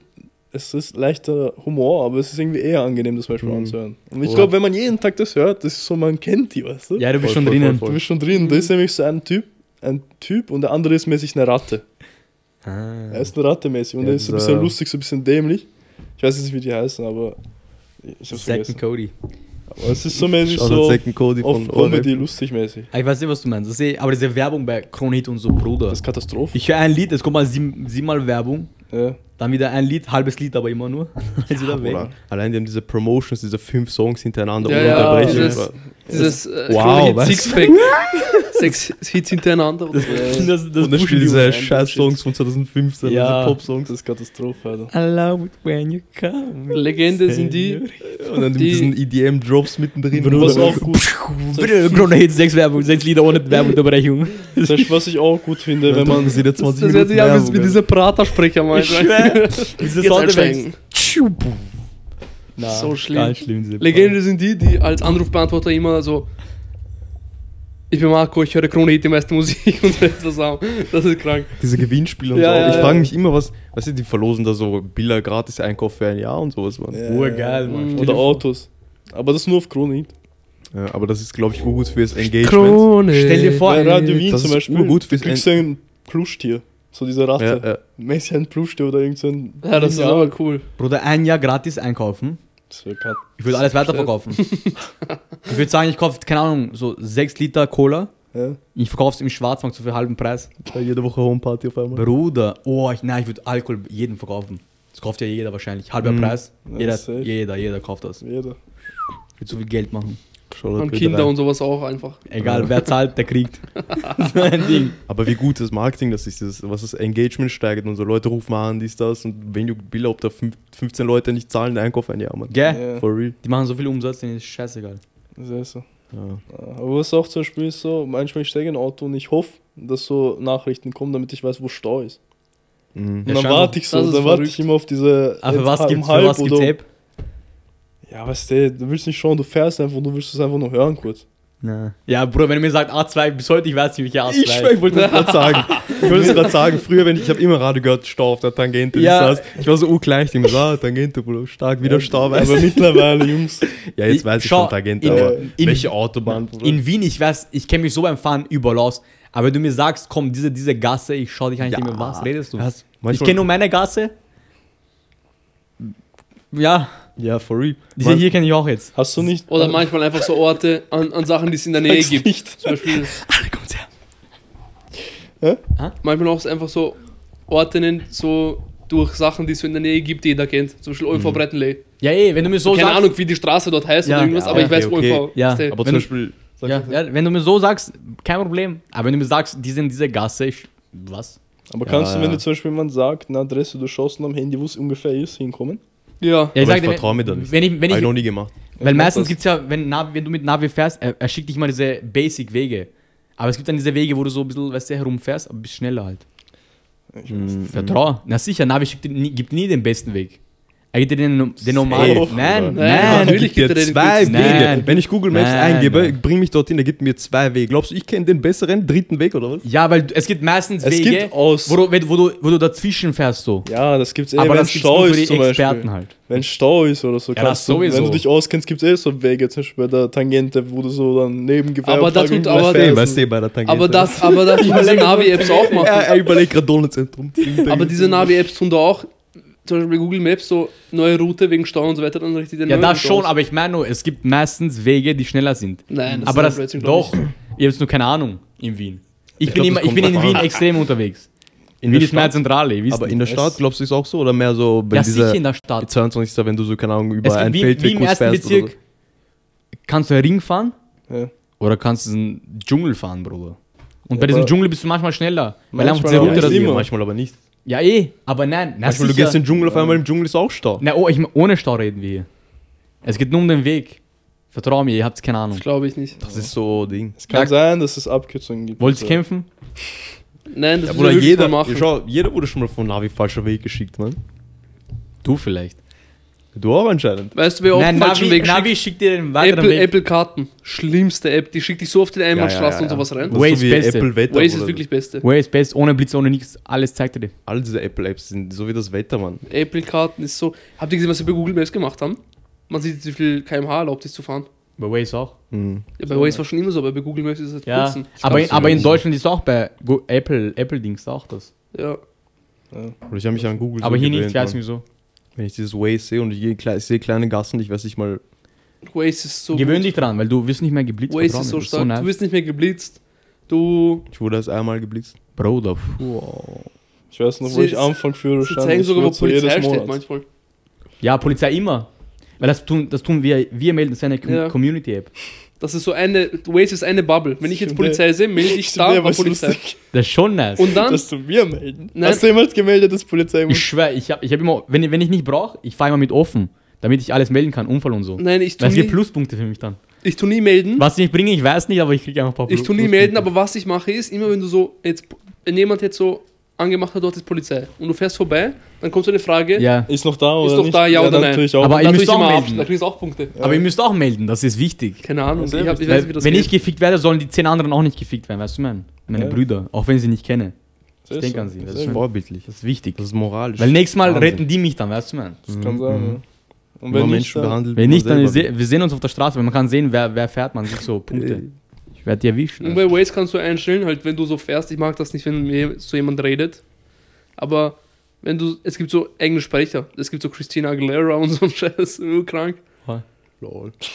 D: es ist leichter Humor, aber es ist irgendwie eher angenehm, das manchmal
B: Mhm.
D: anzuhören. Und ich glaube, wenn man jeden Tag das hört, das ist so, man kennt die, weißt du?
C: Ja, du bist
B: Voll,
C: schon
B: voll,
C: drinnen.
B: voll,
D: Du bist schon drin. Da ist nämlich so ein Typ, ein Typ und der andere ist mäßig eine Ratte.
C: Ah.
D: Er ist eine Ratte mäßig und
B: Ja,
D: der ist so ein bisschen lustig, so ein bisschen dämlich. Ich weiß jetzt nicht, wie die heißen, aber ich hab's
C: Zack
D: vergessen.
C: Cody.
D: Aber es ist so mäßig
B: Shoutout
D: so
B: and Cody
D: auf
B: von
D: Comedy
B: ORF.
D: lustig mäßig.
C: Ich weiß nicht, was du meinst. Das ist aber diese Werbung bei Kronhit und so, Bruder.
D: Das ist Katastrophe.
C: Ich höre ein Lied, es kommt mal sieben, siebenmal Werbung.
D: Ja.
C: Dann wieder ein Lied, halbes Lied, aber immer nur.
B: Oder allein die haben diese Promotions, diese fünf Songs hintereinander
A: Ja,
B: ohne
A: ja,
B: Unterbrechung.
A: dieses- Dieses äh,
B: Wow,
A: Hit? Sixpack. Sechs Hits hintereinander. Oder so.
C: Das, das
B: und dann spielen diese Scheiß-Songs von 2015,
C: Ja.
B: diese Pop-Songs.
D: Das ist Katastrophe, Alter.
C: I love it when you come.
A: Legende sind die.
B: Und dann
A: Die-
B: mit diesen EDM-Drops mittendrin.
D: Und was auch gut,
C: Corona Hits, sechs, Werbung, sechs Lieder ohne Werbeunterbrechung.
D: das heißt, was ich auch gut finde, wenn man
A: Das,
B: 20
A: das hört sich an wie mit
B: ja.
A: dieser Pratersprecher
C: schwör. Diese Soundeffekte. Na,
A: So schlimm.
C: Schlimm. diese
A: Legende sind die, die als Anrufbeantworter immer so. Ich bin Marco, ich höre Krone Hit die meiste Musik und so etwas haben. Das ist krank.
B: Diese Gewinnspiele und
A: Ja,
B: so.
A: ja,
B: ich frage mich immer, was, weißt du, die verlosen da so Bilder gratis Einkauf für ein Jahr und sowas, Mann.
D: Ja.
C: Urgeil, Mann.
A: Mhm.
D: Oder Autos. Aber das nur auf Krone.
B: Ja, aber das ist, glaube ich, urgut fürs Engagement.
A: Krone.
C: Stell dir vor,
D: Bei Radio Wien
B: das
D: zum
B: ist
D: Beispiel, du
B: fürs
D: kriegst ein Plüschtier. So diese Ratte.
B: Ja, ja.
D: Mäßig ein Plüschtier oder irgend so ein...
A: Ja, das ist
D: Ja,
A: aber cool.
C: Bruder, ein Jahr gratis einkaufen.
D: Das wäre kat-
C: Ich würde alles weiterverkaufen. ich würde sagen, ich kaufe, keine Ahnung, so 6 Liter Cola.
D: ja.
C: Ich verkaufe es im Schwarzmarkt so für halben Preis.
B: Ja, Jede Woche Homeparty auf einmal.
C: Bruder, oh, ich, nein, ich würde Alkohol jedem verkaufen. Das kauft ja jeder wahrscheinlich. Halber
B: Mhm.
C: Preis.
D: Ja,
C: Jeder,
D: safe.
C: jeder, jeder kauft das.
D: Jeder.
C: Ich würde so viel Geld machen.
B: Shoutout
A: Und Kinder
B: rein.
A: und sowas auch einfach.
C: Egal, wer zahlt, der kriegt. so ein Ding.
B: Aber wie gut das Marketing das ist, das, was das Engagement steigert und so Leute rufen an, dies, das und wenn du Bilder, ob da fünf- 15 Leute nicht zahlen, der Einkauf ein Jahr, Mann.
C: Gell?
D: Ja,
B: For real.
C: Die machen so viel Umsatz, denen ist scheißegal.
D: das ist so.
B: Ja.
D: Aber was auch zum Beispiel ist so, manchmal ich steige in ein Auto und ich hoffe, dass so Nachrichten kommen, damit ich weiß, wo Stau ist.
B: Mhm.
D: Und
C: Ja,
D: dann warte ich so,
A: Das
D: dann warte ich immer auf diese.
C: Aber für was gibt's, für
D: halb
C: was gibt's App?
D: Ja, weißt du, du willst nicht schauen, du fährst einfach, du willst es einfach nur hören kurz.
C: Na. Ja, Bruder, wenn du mir sagst A2, bis heute, ich weiß nicht, welche A2
B: Ich schwör, ich wollte das gerade sagen. Ich wollte es gerade sagen. Früher, wenn ich, ich habe immer Radio gehört, Stau auf der Tangente.
C: Ja.
B: Ja. Das. Ich war so urklein, ich denke mir ah, Tangente, Bruder, stark, wieder Stau, weißt
D: Aber mittlerweile, Jungs.
B: Ja, jetzt
C: Ich-
B: weiß ich
C: schau,
B: schon Tangente,
C: in-
B: aber
C: in-
B: welche Autobahn, Bruder?
C: In Wien, ich weiß, ich kenne mich so beim Fahren überall aus. Aber wenn du mir sagst, komm, diese, diese Gasse, ich schau dich an, ich
B: Ja.
C: denke mir, was redest du?
B: Was?
C: ich kenne nur meine Gasse. Ja,
B: Ja, for real.
C: diese
B: Man-
C: hier kenne ich auch jetzt.
D: Hast du nicht.
A: Oder manchmal einfach so Orte an, an Sachen, die es in der Nähe gibt.
D: nicht.
A: Zum Beispiel
C: Alle kommt her.
A: manchmal auch einfach so Orte nennen, so durch Sachen, die es so in der Nähe gibt, die jeder kennt. Zum Beispiel OMV
B: Mhm.
A: Brettenley.
C: Ja, eh, wenn du mir so
A: Keine
C: sagst.
A: Ahnung, wie die Straße dort heißt
C: Ja,
A: oder irgendwas,
C: ja,
A: aber ich
B: okay,
A: weiß
B: okay.
A: OMV.
C: Ja?
B: Aber
C: Wenn
B: zum Beispiel,
C: Ja, ja, wenn du mir so sagst, kein Problem. Aber wenn du mir sagst, die sind diese Gasse, ich, was?
D: Aber kannst
B: Ja,
D: du, wenn
B: ja.
D: du zum Beispiel jemand sagt, eine Adresse, du schaust am Handy, wo es ungefähr ist, hinkommen?
A: Ja.
C: Ja,
B: aber ich
C: sag dir,
B: vertraue mir da nicht.
C: Wenn ich, wenn
B: Hab
C: ich,
B: ich noch nie gemacht.
C: Weil
D: Ich
C: meistens gibt es ja, wenn, Navi, wenn du mit Navi fährst, er, er schickt dich mal diese Basic-Wege. Aber es gibt dann diese Wege, wo du so ein bisschen, weißt du, herumfährst, aber ein bisschen schneller halt.
B: Mhm.
C: Vertrau. Na sicher, Navi schickt gibt nie den besten Weg. Er gibt dir den, den normalen.
B: Safe,
C: Nein, nein,
A: Nein, natürlich
B: gibt
A: er
B: zwei Wege.
C: Nein.
B: Wenn ich Google Maps
C: Nein,
B: eingebe,
C: nein.
B: bring mich dorthin, er gibt mir zwei Wege. Glaubst du, ich kenne den besseren dritten Weg oder was?
C: Ja, weil es gibt meistens
D: Es
C: Wege,
D: gibt aus.
C: wo, du, wo, du, wo du dazwischen fährst so.
D: Ja, das gibt's eh,
C: aber
D: wenn
C: das
D: Stau ist
C: die
D: zum
C: Experten
D: Beispiel.
C: halt.
D: Wenn Stau ist oder so,
C: Ja, das
D: kannst du,
C: sowieso.
D: wenn du dich auskennst, gibt es eh so Wege, zum Beispiel bei der Tangente, wo du so dann neben
A: Aber da tut aber-
B: du, weißt du, bei der Tangente.
A: Aber das, aber das diese Navi-Apps auch machen.
B: er, er überlegt gerade Donauzentrum.
A: Aber diese Navi-Apps tun da auch, zum Beispiel bei Google Maps, so neue Route wegen Stau und so weiter, dann richtig den
C: Ja, das schon,
A: aus.
C: aber ich meine nur, es gibt meistens Wege, die schneller sind.
A: Nein, das
C: aber
A: ist
C: das, doch, ihr habt nur keine Ahnung in Wien. Ich,
B: Ich
C: bin,
B: glaub,
C: immer, ich bin in Wien
B: an.
C: extrem unterwegs.
B: In
C: Wien ist mehr? Zentrale,
B: Aber in der Stadt, glaubst du, ist auch so? Oder mehr so, wenn
C: Ja,
B: diese
C: sicher in der Stadt.
B: 22. wenn du so, keine Ahnung,
C: Es
B: über einen Feldweg
C: im
B: kurz
C: ersten
B: fährst
C: Bezirk. Kannst du einen Ring fahren
D: Ja.
C: oder kannst du einen Dschungel fahren, Bruder. Und
D: Ja,
C: bei diesem Dschungel bist du manchmal schneller. Weil einfach
D: aber
C: Route das
B: so.
D: immer.
B: Manchmal aber nicht.
C: Ja, eh, aber nein. Na,
B: Manchmal du gehst in den Dschungel, auf einmal im Dschungel ist auch Stau.
C: Na, oh, ich, mein, ohne Stau reden wir hier. Es geht nur um den Weg. Vertrau mir, ihr habt keine Ahnung.
A: Das glaube ich nicht.
B: Das ist so Ding.
D: Es kann
C: Ja.
D: sein, dass es Abkürzungen gibt.
C: Wollt ihr kämpfen?
A: Nein, das
B: Ja, Bruder, jeder,
A: mal machen.
B: ja, schau, jeder wurde schon mal von Navi falscher Weg geschickt, Mann.
C: Du vielleicht.
B: Du auch anscheinend.
A: Weißt du, wer auch
C: Nein,
A: den falschen
C: Navi,
A: Weg schickt?
C: Navi schickt dir den weiteren
A: Apple,
C: Weg.
A: Apple Karten. Schlimmste App. Die schickt dich so auf die Einbahnstraße und sowas rein.
B: Das
C: Waze
B: ist so wie
C: Beste.
B: Apple Wetter.
A: Waze ist wirklich beste.
C: Waze best, ohne Blitz, ohne nichts, alles zeigt er dir.
B: All diese Apple-Apps sind so wie das Wetter, Mann.
A: Apple-Karten ist so. Habt ihr gesehen, was sie bei Google Maps gemacht haben? Man sieht, jetzt, wie viel kmh erlaubt ist zu fahren.
C: Bei Waze auch.
B: Mhm.
A: Ja, bei Waze war schon immer so, aber bei Google Maps ist es seit
C: Ja,
A: kurzem.
C: aber, in, aber in. Deutschland ist auch bei Go Apple, Apple-Dings auch das.
A: Ja.
B: Oder ich habe mich an Google
C: Aber
B: so
C: hier nicht, ich weiß nicht so.
B: Wenn ich dieses Waze sehe und ich, ich sehe kleine Gassen, ich weiß nicht mal.
A: Waze ist so.
C: Gewöhn
A: gut.
C: dich dran, weil du wirst nicht mehr geblitzt.
A: Waze ist so stark.
C: nice.
A: du wirst nicht mehr geblitzt. Du.
B: Ich wurde erst einmal geblitzt.
C: Bruder, puh.
D: Ich weiß noch, wo
A: Sie-
D: ich Anfang
A: Sie
D: Führerschein
A: zeigen
D: ich
A: sogar, wo
D: so
A: Polizei steht manchmal.
C: Ja, Polizei immer. Weil das tun, das tun wir, wir melden, das ist eine Com
A: Ja.
C: Community-App.
A: Das ist so eine, Waze ist eine Bubble. Wenn ich jetzt Polizei sehe, melde ich da bei
D: was
A: Polizei.
D: lustig.
C: Das ist schon nice.
A: Und dann,
D: Das zu mir melden.
A: Nein.
D: Hast du jemals gemeldet, dass Polizei
C: ich schwöre, ich habe ich hab immer, wenn, wenn ich nicht brauche, ich fahre immer mit offen, damit ich alles melden kann, Unfall und so.
A: nein, ich tu
C: Weil es gibt
A: nie,
C: Pluspunkte für mich dann.
A: ich tu nie melden.
C: Was ich bringe, ich weiß nicht, aber ich kriege einfach ein paar
A: Ich
C: Plu-
A: tu nie melden, aber was ich mache ist, immer wenn du so, jetzt, wenn jemand jetzt so angemacht hat, dort ist Polizei und du fährst vorbei, dann kommt so eine Frage,
C: Ja,
D: Ist noch da oder
A: Ist noch
D: nicht?
A: da, ja oder
D: dann
A: nein?
C: Aber
A: da
C: ihr müsst
A: ich
C: auch melden.
A: da kriegst du auch Punkte.
C: aber ihr müsst auch melden, das ist wichtig.
A: Keine Ahnung, ich, hab, ich weiß nicht, wie das
C: wenn
A: geht.
C: ich gefickt werde, sollen die zehn anderen auch nicht gefickt werden, weißt du, mein? Meine
D: Ja.
C: Brüder, auch wenn ich sie nicht kenne.
D: Das
C: Ich denke
D: so.
C: an sie. Das
D: Das
C: ist,
B: Vorbildlich.
C: das ist wichtig.
B: Das ist moralisch.
C: Weil nächstes Mal
B: Wahnsinn.
C: retten die mich dann, weißt du, man?
D: Das kann sein,
B: Mhm.
D: ja. Und wenn nicht,
B: behandelt.
C: Wenn nicht, dann wir sehen uns auf der Straße, weil man kann sehen, wer, wer fährt, man sieht so Punkte. Ich werde die erwischen.
A: Und bei Waze kannst du einstellen, halt, wenn du so fährst, ich mag das nicht, wenn mir so jemand redet, aber wenn du, es gibt so eigene Sprecher, es gibt so Christina Aguilera und so ein Scheiß, so krank.
B: Lol. Das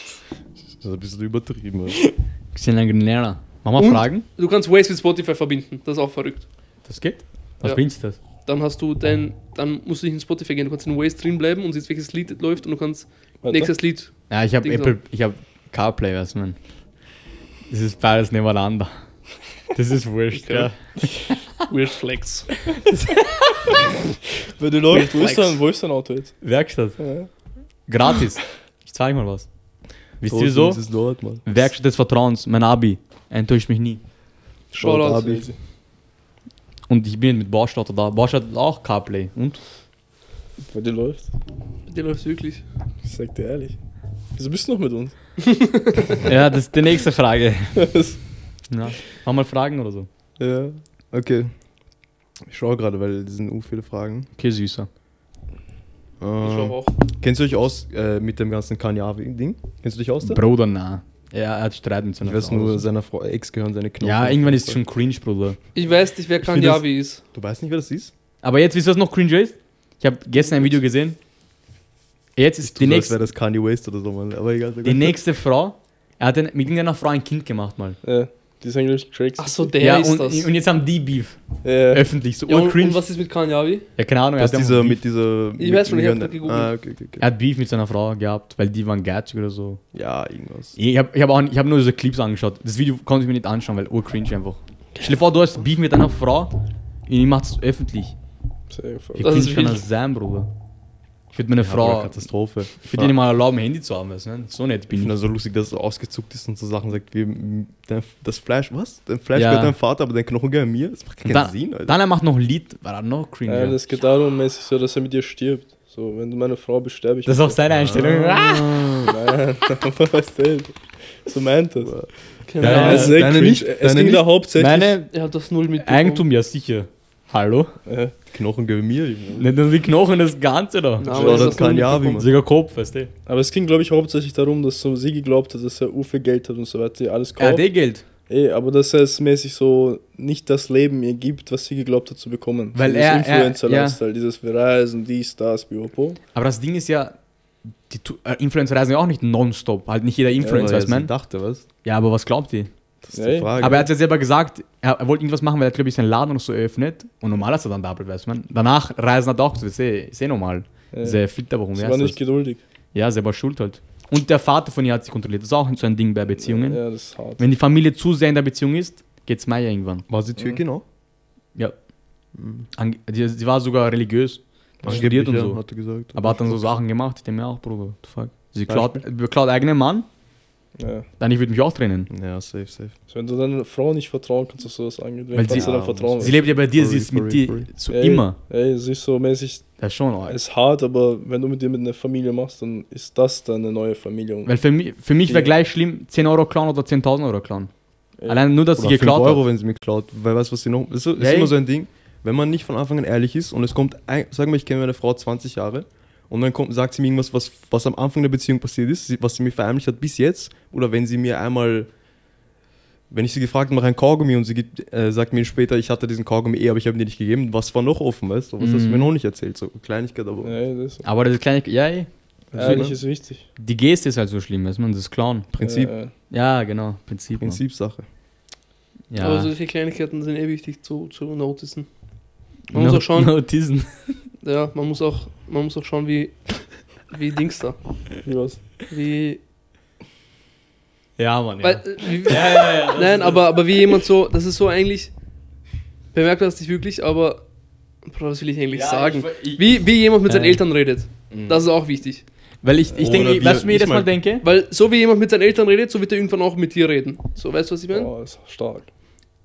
B: ist ein bisschen übertrieben. ey.
C: Xenia Grenera. Machen wir
A: Und?
C: Fragen?
A: Du kannst Waze mit Spotify verbinden, das ist auch verrückt.
C: Das geht? Was
A: Ja.
C: bringt das?
A: Dann hast du dein, dann musst du nicht in Spotify gehen, du kannst in Waze drin bleiben und siehst, welches Lied läuft und du kannst
D: Warte.
A: nächstes Lied.
C: Ja, ich habe Apple, ich habe CarPlay, weißt du, man. Das ist beides nebeneinander. Das ist wurscht, ja.
A: Weird Flex.
D: Wenn du läufst, wo ist, dein, wo ist dein Auto jetzt?
C: Werkstatt.
D: Ja.
C: Gratis. Ich zeige mal was. Wisst ihr so?
B: dort.
C: Werkstatt des Vertrauens, mein Abi. Enttäuscht mich nie.
A: Shoutout.
B: Abi.
C: Und ich bin mit Baustauter da. Baustauter hat auch CarPlay. Und?
D: Bei dir läuft.
A: Der läuft wirklich.
D: Ich sag dir ehrlich. Wieso bist du noch mit uns?
C: ja, das ist die nächste Frage. Ja. Haben wir Fragen oder so?
B: Ja, okay. Ich schaue gerade, weil es sind u viele Fragen.
C: Okay, süßer.
A: Ich glaube
B: Äh,
A: auch.
B: kennst du dich aus äh, mit dem ganzen Kanye-Ding? Kennst du dich aus da?
C: Bruder, na. Ja, er hat Streit mit seiner
B: Ich weiß
C: Frau.
B: nur,
C: so.
B: seiner Frau, Ex gehören seine Knochen.
C: Ja, irgendwann ist es schon cringe, Bruder.
A: Ich weiß nicht, wer
B: Ich
A: Kanyavi ist.
B: Du weißt nicht, wer das ist?
C: Aber jetzt, wisst ihr, was noch cringe ist? Ich habe gestern ein Video gesehen. Jetzt ist die
B: Du sagst,
C: nächste,
B: wäre das Kanye West oder so, Mann. Aber egal.
C: die nächste Frau. Er hat mit irgendeiner Frau ein Kind gemacht mal.
D: Ja, die sind glaube ich Cracks.
A: Ach so, der
C: ja,
A: ist
C: und,
A: das.
C: und jetzt haben die Beef.
D: Ja.
C: Öffentlich, so
A: ja, und, und was ist mit Kanyavi?
C: ja, keine Ahnung. Er
B: Was
C: hat,
B: dieser, mit dieser...
A: Ich
B: mit-
A: weiß schon, ich hab gegoogelt.
B: Ah, okay, okay, okay.
C: er hat Beef mit seiner Frau gehabt, weil die waren geizig oder so.
B: Ja, irgendwas.
C: Ich habe ich hab auch, ich hab nur diese Clips angeschaut. Das Video konnte ich mir nicht anschauen, weil urcringe einfach. Stell dir vor, du hast Beef mit einer Frau und ich mach's öffentlich.
D: Safe.
A: Ist
C: kann
A: wild.
C: das sein, Bruder? Ich würde meine
B: Ja,
C: Frau.
B: Katastrophe.
C: Ich würde nicht mal erlauben, ein Handy zu haben, weißt du? ne? So nett
B: Ich
C: bin
B: finde
C: ich.
B: das so lustig, dass es so ausgezuckt ist und so Sachen sagt wie das Fleisch, was? Dein Fleisch
C: Ja.
B: gehört deinem Vater, aber dein Knochen gehört mir? Das macht keinen
C: Dann,
B: Sinn, Alter.
C: dann er macht noch ein Lied, war er noch cringe.
D: Nein, das geht darum mäßig so, dass er mit dir stirbt. So, wenn du meine Frau bist, sterbe ich.
C: das ist
D: mit
C: auch seine Einstellung.
B: Ah.
D: dir. Nein, was denn? So meint das.
A: Keine
C: Ja,
A: Ahnung.
D: Ja, es ist sehr
B: deine nicht-
D: es
B: deine
D: ging
B: nicht-
D: da hauptsächlich.
C: Meine
A: Er hat das null mitbekommen.
C: Eigentum, ja sicher. Hallo?
D: Ja.
B: Knochen gehören mir.
C: Nicht nur die Knochen, das Ganze da.
B: Schau,
A: aber
B: das
A: das
B: kann ja, wie
C: Sogar Kopf, weißt du?
D: Aber es ging, glaube ich, hauptsächlich darum, dass so sie geglaubt hat, dass er u viel Geld hat und so weiter, die alles
C: Er
D: kauft.
C: hat eh Geld.
D: Ey, aber dass er es mäßig so nicht das Leben ihr gibt, was sie geglaubt hat zu bekommen.
C: Weil er- er-
D: Influencer-Lifestyle, dieses wir reisen, dies, das, biopo.
C: Aber das Ding ist ja, die äh, Influencer reisen ja auch nicht nonstop. Halt nicht jeder Influencer,
B: er
C: weißt du, man?
B: dachte, was?
C: Ja, aber was glaubt ihr?
B: Das ist
D: Ja,
B: die Frage.
C: Aber er hat ja selber gesagt, er, er wollte irgendwas machen, weil er, glaube ich, seinen Laden noch so eröffnet. Und normal ist er dann doppelt, weißt du, man. Danach reisen hat er auch, das ist eh, ist eh normal.
D: Ja.
C: Sehr fit, warum
D: Sie war nicht
C: das?
D: geduldig.
C: Ja, selber schuld halt. Und der Vater von ihr hat sich kontrolliert. Das ist auch so ein Ding bei Beziehungen.
D: Ja, das ist hart.
C: Wenn die Familie zu sehr in der Beziehung ist, geht's mir ja irgendwann.
B: War sie Türkin auch?
C: Ja. Ange die, sie war sogar religiös. studiert und
B: ja,
C: so.
B: Hat er gesagt.
C: Aber hat dann so Sachen gemacht, ich denke mir auch, Bruder, what the fuck. Sie klaut, klaut eigenen Mann,
D: Ja.
C: dann ich würde mich auch trennen.
B: Ja, safe, safe.
D: Also wenn du deiner Frau nicht vertrauen kannst, was sowas angeht, wen
C: Weil sie-
D: du dann vertrauen?
C: Sie lebt ja bei dir,
B: For
C: sie ist
B: for
C: mit
B: real,
C: dir so
D: Ey,
C: immer.
D: Ey, sie ist so mäßig,
C: Das ist schon arg.
D: ist hart, aber wenn du mit dir mit einer Familie machst, dann ist das deine neue Familie.
C: Weil für mich, für mich wäre
D: Ja.
C: gleich schlimm, 10 Euro klauen oder 10.000 Euro klauen.
D: Ja.
C: Allein nur, dass
B: Oder
C: sie
B: 5
C: geklaut
B: Euro,
C: hat.
B: wenn sie mir klaut. Weil weißt du, was sie noch. Das ist, das
C: Ja,
B: ist immer so ein Ding, wenn man nicht von Anfang an ehrlich ist und es kommt, ein, sagen wir, ich kenne meine Frau 20 Jahre und dann kommt, sagt sie mir irgendwas, was, was am Anfang der Beziehung passiert ist, was sie mir verheimlicht hat bis jetzt. Oder wenn sie mir einmal. Wenn ich sie gefragt habe nach einem Kaugummi und sie gibt, äh, sagt mir später, ich hatte diesen Kaugummi eh, aber ich habe ihn dir nicht gegeben, was war noch offen, weißt du? Was hast du
C: Mhm.
B: mir noch nicht erzählt? So Kleinigkeit, aber.
D: Ja, das ist,
C: Aber das kleine, ja, ey,
D: ehrlich ist wichtig.
C: die Geste ist halt so schlimm, weißt man, das Klauen.
B: Prinzip,
D: Ja, ja.
C: Ja, genau, Prinzip.
B: Prinzipsache.
C: Ja.
A: Aber solche Kleinigkeiten sind eh wichtig zu, zu noticen. Man muss auch schauen,
C: Autisten.
A: Ja, man muss auch, man muss auch schauen, wie, wie Dings da.
D: Wie was?
A: Wie,
C: Ja, Mann, ja.
A: weil, äh, wie,
C: ja, ja, ja.
A: nein, aber, aber wie jemand so, das ist so eigentlich, bemerkt das nicht wirklich, aber, Bro, was will ich eigentlich
C: Ja,
A: sagen?
C: ich- ich-
A: wie, wie jemand mit seinen
C: Ja.
A: Eltern redet.
B: Mhm.
A: Das ist auch wichtig.
C: Weil ich, ich
B: Oder
C: denke, du, mir jedes Mal denke?
A: Weil so wie jemand mit seinen Eltern redet, so wird er irgendwann auch mit dir reden. So, weißt du, was ich meine?
D: Oh, ist stark.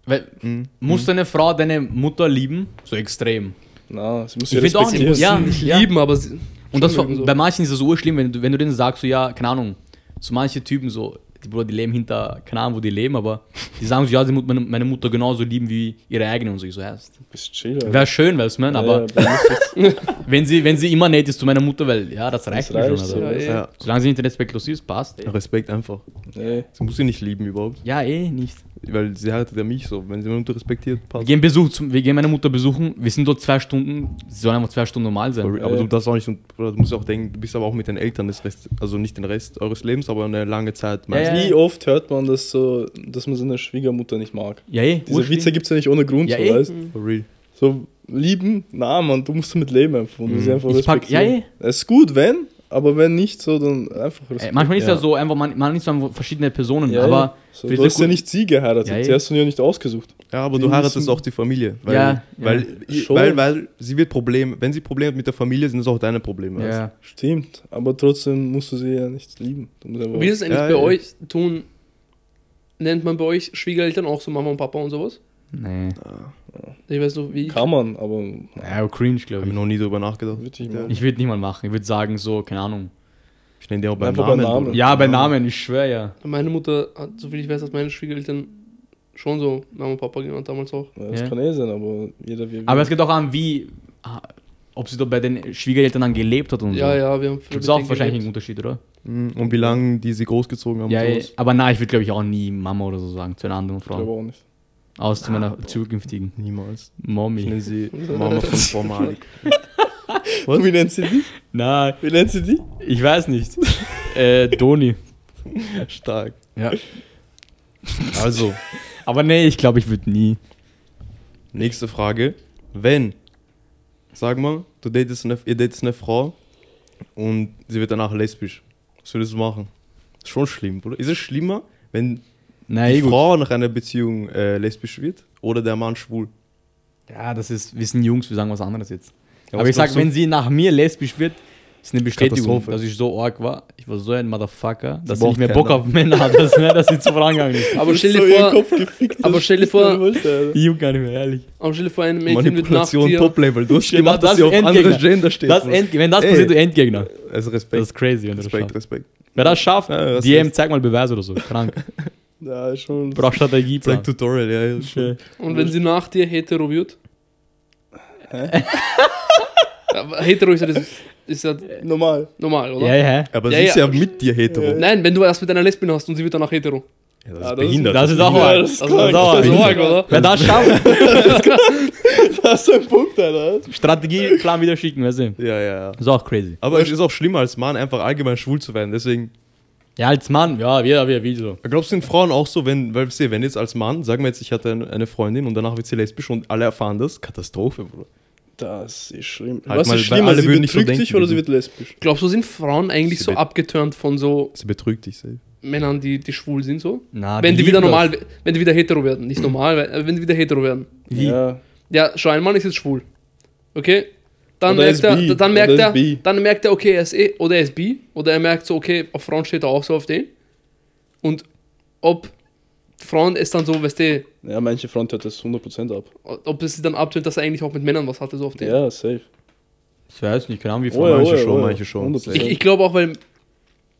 C: Weil,
B: Mhm.
C: muss deine Frau deine Mutter lieben? So extrem.
D: Na, sie muss
C: Ich
D: ja
C: auch nicht, ja.
A: nicht lieben, aber sie,
C: Und das,
A: schon so.
C: bei manchen ist das so schlimm, wenn du, wenn du denen sagst, so, ja, keine Ahnung, so manche Typen, so, die, Bruder, die leben hinter, keine Ahnung, wo die leben, aber die sagen so, ja, sie muss meine, meine Mutter genauso lieben wie ihre eigene und so. Ich so, ja,
D: Bist chill,
C: wäre schön, weißt du, man, aber
D: ja, das-
C: wenn sie, wenn sie immer nett ist zu meiner Mutter, weil, ja, das reicht schon.
D: reicht
C: Also.
D: so.
A: ja, eh.
B: Ja,
C: Solange sie nicht respektlos ist, passt. Ey.
B: Respekt einfach.
D: nee.
B: Sie muss sie nicht lieben überhaupt.
C: Ja, eh, nicht.
B: Weil sie heiratet ja mich so. Wenn sie meine Mutter respektiert,
C: Wir
B: passt.
C: gehen, Besuch zum, wir gehen meine Mutter besuchen, wir sind dort zwei Stunden, sie sollen einfach zwei Stunden normal sein.
B: Aber du darfst auch nicht, du musst auch denken, du bist aber auch mit den Eltern des Rest, also nicht den Rest eures Lebens, aber eine lange Zeit.
C: Ja, ja.
D: Wie oft hört man das so, dass man seine Schwiegermutter nicht mag?
C: Ja, eh.
D: Diese
C: urschlimm.
D: Witze gibt es ja nicht ohne Grund,
C: Ja,
D: so,
C: eh.
D: weißt
B: For real.
D: So, lieben, na, man, du musst damit leben einfach. Und
B: Mhm.
D: sie einfach
C: Ich pack, ja,
D: respektieren.
C: eh.
D: Es ist gut, wenn, aber wenn nicht, so, dann einfach
C: Ey, manchmal ist ja
B: Ja.
C: so, einfach, man, man ist so einfach verschiedene Personen,
D: Ja,
C: aber
D: So,
C: für
D: du hast ja nicht sie geheiratet,
C: Ja, eh.
D: sie hast du ja nicht ausgesucht.
B: Ja, aber
D: Die
B: du heiratest auch die Familie. Weil,
C: Ja, ja.
B: weil,
D: Schon.
B: weil, weil sie wird Probleme, wenn sie Probleme hat mit der Familie, sind es auch deine Probleme.
C: ja.
D: Stimmt, aber trotzdem musst du sie ja nicht lieben.
A: Wie ist es eigentlich
B: Ja,
A: bei
B: ja.
A: euch? Tun, nennt man bei euch Schwiegereltern auch so Mama und Papa und sowas?
C: Nee.
A: Ich weiß noch, wie.
D: kann man, aber
C: Ja, cringe,
B: Ich
C: glaube
B: habe
C: ich.
B: noch nie drüber nachgedacht.
D: würde ich mal.
C: Ich würde nicht mal machen. Ich würde sagen, so, keine Ahnung.
B: Ich nenne dir auch beim
D: Einfach
B: Namen.
D: beim Namen.
B: Bruder.
C: Ja, bei Namen, ich schwöre ja.
A: Meine Mutter hat, soviel ich weiß, hat meine Schwiegereltern schon so Mama und Papa genannt damals auch.
D: Ja, das
C: Ja.
D: kann eh sein, aber jeder wie.
C: Aber es geht auch an, wie, ah, ob sie dort bei den Schwiegereltern dann gelebt hat und so.
A: Ja, ja, wir haben früher
C: Gibt es auch wahrscheinlich einen. Unterschied, oder?
B: Mhm. Und wie lange die sie großgezogen haben.
C: Ja,
B: und
C: ja,
B: sowas.
C: aber nein, ich würde, glaube ich, auch nie Mama oder so sagen, zu einer anderen
D: ich glaube
C: Frau.
D: auch nicht.
C: Aus zu meiner zukünftigen
B: Niemals. Ich
C: Mommy.
B: nenne sie Mama von Frau Malik.
D: Wie nennt sie die?
C: Nein,
D: Wie nennt sie die?
C: ich weiß nicht. äh, Doni.
B: Stark.
C: Ja.
B: Also,
C: Aber nee, ich glaube, ich würde nie.
B: nächste Frage. Wenn, sag mal, du datest eine, ihr datest eine Frau und sie wird danach lesbisch. Was würdest du machen? Ist schon schlimm, oder? Ist es schlimmer, wenn
C: Nein,
B: die
C: eh gut.
B: Frau nach einer Beziehung äh, lesbisch wird oder der Mann schwul?
C: Ja, das ist, wir sind Jungs, wir sagen was anderes jetzt.
B: Ja,
C: Aber ich sag,
B: du?
C: wenn sie nach mir lesbisch wird, ist eine Bestätigung, dass ich so arg war. Ich war so ein Motherfucker, dass sie
B: braucht
C: nicht mehr
B: keiner.
C: Bock auf Männer hat, dass, ne, dass sie zu vorangegangen ist.
A: Aber stell
D: so
A: dir
D: ihren
A: vor,
D: Kopf gefickt,
A: aber
D: das
A: stell dir vor-.
C: Ich juck gar nicht mehr, ehrlich.
A: aber stell dir vor, ein Mädchen wird nach
B: Manipulation
A: dir.
B: Top-Level. Du hast
C: Genau,
B: gemacht, dass
C: das
B: sie auf
C: Endgegner.
B: anderes Gender steht.
C: Das wenn das
B: Ey.
C: passiert, du Endgegner.
B: also
C: Das
B: Respekt.
C: ist crazy, wenn du das
B: Respekt. Respekt.
C: Wer das schafft,
B: Ja, das
C: DM, zeig mal Beweis oder so. Krank.
D: Ja, schon.
C: Brauch Strategieplan.
B: Zeig Tutorial, ja. ja.
C: Schön.
A: Und wenn sie nach dir hetero wird?
D: Hä?
A: Ja, aber hetero ist ja, das, ist ja
D: Normal.
A: normal, oder?
C: Ja, ja.
B: Aber
A: Ja,
B: sie ist
A: ja.
B: ja mit dir hetero.
D: Ja.
A: Nein, wenn du erst mit einer Lesbin hast und sie wird danach hetero.
B: Ja, das
D: Ah,
B: ist
D: das ist-
B: behindert.
C: Das ist auch
D: Ja, das ist
A: Also,
D: krank.
C: das ist auch
A: Das ist
C: arg.
A: arg, oder?
C: Wer das schafft,
D: Das ist ein Punkt, Alter.
C: Strategieplan wieder schicken, weißt du.
B: Ja, ja, ja.
C: Das ist auch crazy.
B: Aber es ist auch schlimmer als Mann, einfach allgemein schwul zu werden. Deswegen,
C: Ja, als Mann, ja, jeder wie er will so.
B: glaubst du, sind Frauen auch so, wenn, weil sie, wenn jetzt als Mann, sagen wir jetzt, ich hatte eine Freundin und danach wird sie lesbisch und alle erfahren das, Katastrophe, Bruder.
D: Das ist schlimm.
B: Halt
D: Was
B: mal,
D: ist schlimmer,
B: alle
D: sie
B: nicht so
D: betrügt
B: denken
D: dich oder
B: wie
D: sie wird lesbisch?
A: Glaubst du, sind Frauen eigentlich
B: Sie
A: so abgeturnt von so
B: Sie betrügt dich safe.
A: Männern, die, die schwul sind, so?
C: Na,
A: wenn die wieder
C: lieben
A: normal,
C: das.
A: wenn die wieder hetero werden. Nicht normal, wenn die wieder hetero werden.
C: Wie?
D: Ja.
A: Ja, schau, ein Mann ist jetzt schwul. Okay? Dann
D: Oder er
A: merkt,
D: ist
A: er, dann, merkt
D: er
A: er,
D: ist
A: dann merkt er, okay, er ist eh, oder er ist bi, oder er merkt so, okay, auf Frauen steht er auch so auf den. Und ob Frauen es dann so, weißt du,
D: ja, manche Front hört das 100% ab.
A: ob es sie dann abtönt, dass er eigentlich auch mit Männern was hatte, so auf den.
D: Ja, safe.
C: Ich weiß nicht, keine Ahnung, wie
D: Oh ja,
C: Frauen.
B: manche
D: oh ja,
B: schon,
D: oh
B: manche schon.
D: 100%.
A: Ich, ich glaube auch, weil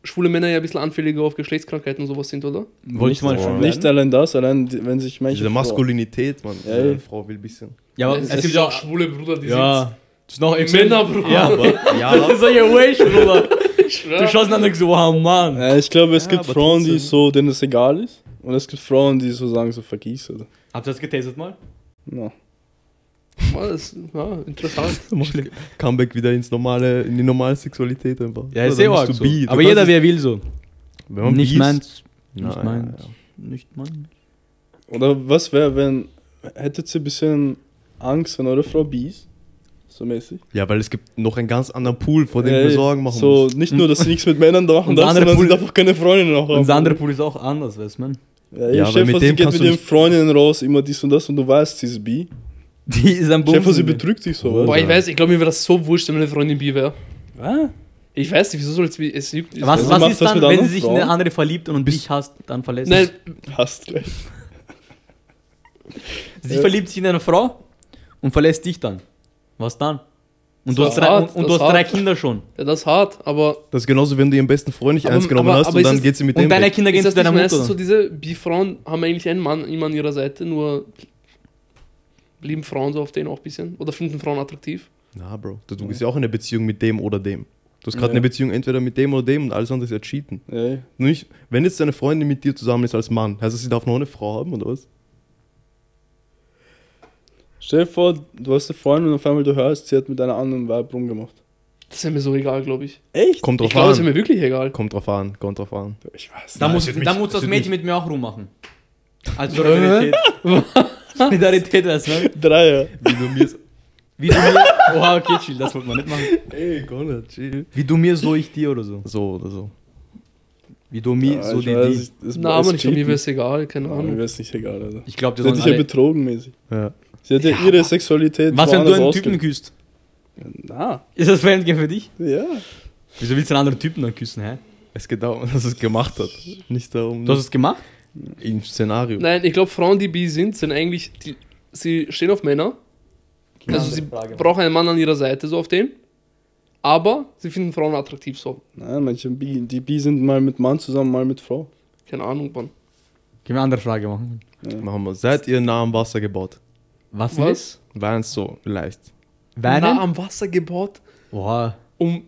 A: schwule Männer ja ein bisschen anfälliger auf Geschlechtskrankheiten und sowas sind, oder?
C: Wolltest du mal
B: Nicht
C: schon
D: Nicht allein das, allein wenn sich manche.
B: Diese Maskulinität, man.
D: Ja.
B: Frau will ein bisschen.
C: Ja, aber
A: es,
C: es gibt
A: ja auch schwule Brüder, die
C: Ja. Das ist noch
A: sind Männer, Bruder.
C: Ja, aber.
B: Ja,
C: Das ist so ja Wish, Bruder. Du schaust dann so, wow, Mann.
D: Ja, ich glaube, es
B: Ja,
D: gibt Frauen, die so, denen es egal ist. Und es gibt Frauen, die so sagen, so vergieß oder.
C: Habt ihr das getestet mal?
D: No.
A: Ja, das, ja, interessant.
B: Comeback wieder ins normale, in die normale Sexualität einfach.
C: Ja, ist eh
B: du
C: so.
B: bi. Du
C: Aber jeder, wer will so.
B: wenn man
C: Nicht
B: bi ist-
C: meins.
B: Nein,
C: Nicht meins.
B: ja.
C: Nicht meins.
D: Oder was wäre, wenn. Hättet ihr ein bisschen Angst, wenn eure Frau bi ist? So mäßig.
B: Ja, weil es gibt noch einen ganz anderen Pool, vor dem
D: Ey,
B: wir Sorgen machen
D: So,
B: muss.
D: nicht nur, dass sie nichts mit Männern da machen
C: Und
D: darf,
C: andere
D: sondern sie
C: Pool-
D: darf auch keine Freundin noch haben.
C: Und der andere Pool ist auch anders, weißt man.
D: Ja,
B: Ja,
D: ja dir
B: mit
D: vor, sie
B: dem
D: geht mit ihren Freundinnen raus, immer dies und das und du weißt, sie ist bi.
C: Die ist am
D: dir vor, sie betrügt dich so.
A: Boah, ich weiß, ich glaube, mir wäre das so wurscht, wenn meine Freundin bi wäre.
C: Ah.
A: Ich weiß nicht, wieso soll es es juckt.
C: Was,
D: Also
C: was ist
D: das
C: dann, wenn sie sich in
D: Frauen?
C: eine andere verliebt und dich hasst, dann verlässt
A: Nein,
D: Hast gleich.
C: Sie
D: Ja.
C: verliebt sich in eine Frau und verlässt dich dann. Was dann? Und du hast,
A: ist
C: drei,
A: hart,
C: und, und du hast drei
A: hart.
C: Kinder schon.
A: ja, das ist hart, aber
B: Das ist genauso, wenn du ihren besten Freund nicht
A: Aber-
B: ernst genommen
A: aber-
B: hast
A: aber
B: und dann geht sie mit dem
C: Und deine. Kinder gehen
A: ist
C: zu deiner Mutter.
A: so, diese Bi-Frauen haben eigentlich einen Mann immer an ihrer Seite, nur lieben Frauen so auf den auch ein bisschen oder finden Frauen attraktiv.
B: Na, Bro, du, du bist ja auch in einer Beziehung mit dem oder dem. Du hast gerade
D: Ja.
B: eine Beziehung entweder mit dem oder dem und alles andere ist ja Cheaten.
D: Ja,
B: Nicht, wenn jetzt deine Freundin mit dir zusammen ist als Mann, heißt das, sie darf noch eine Frau haben oder was?
D: Stell dir vor, du hast eine Freundin und auf einmal du hörst, sie hat mit einer anderen Weib rumgemacht.
A: Das wäre mir so egal, glaube ich.
D: Echt?
B: Kommt
A: Ich
B: drauf
A: glaube, es wäre
B: an.
A: mir wirklich egal.
B: Kommt drauf an, kommt drauf an.
D: Ich weiß
C: Da muss, da muss das Mädchen mit mir auch rummachen. Als Solidarität. Solidarität, weißt du? ne?
D: Dreier.
B: Wie du mir.
C: Wie du mir. Oha, okay, chill, das wollte man nicht machen.
B: Ey, Konrad, chill.
C: Wie du mir, so ich dir oder so.
B: So oder so.
C: Wie du mir,
D: Ja,
C: so
D: ich
C: die,
D: weiß,
C: die.
D: ich- das
A: Na, aber
D: ist
A: nicht, mir wäre es egal, keine
D: Ja, Mir
A: Ahnung.
D: wäre es nicht egal, Alter.
C: Ich glaube,
D: hat
C: sollen
D: dich ja betrogen mäßig.
B: Ja.
D: Sie hat ja, ihre Sexualität.
C: Was, wenn du einen Typen küsst?
D: Na,
C: Ist das Fremdgehen für dich?
D: ja.
C: Wieso willst du einen anderen Typen dann küssen, hä?
B: Es geht darum, dass es gemacht hat. Nicht darum,
C: Du hast es gemacht?
B: im Szenario.
A: Nein, ich glaube, Frauen, die bi sind, sind eigentlich, die, sie stehen auf Männer. Also
C: andere
A: sie
C: Frage.
A: brauchen einen Mann an ihrer Seite, so auf den. Aber sie finden Frauen attraktiv, so.
D: Nein, manche Bi, die Bi sind mal mit Mann zusammen, mal mit Frau.
A: Keine Ahnung, Mann.
C: Können wir eine andere Frage machen?
B: Machen wir. Seid ihr nah am Wasser gebaut?
C: Was?
A: Was?
B: War es so leicht.
C: Weinen?
A: Nah am Wasser gebaut,
C: Boah.
A: um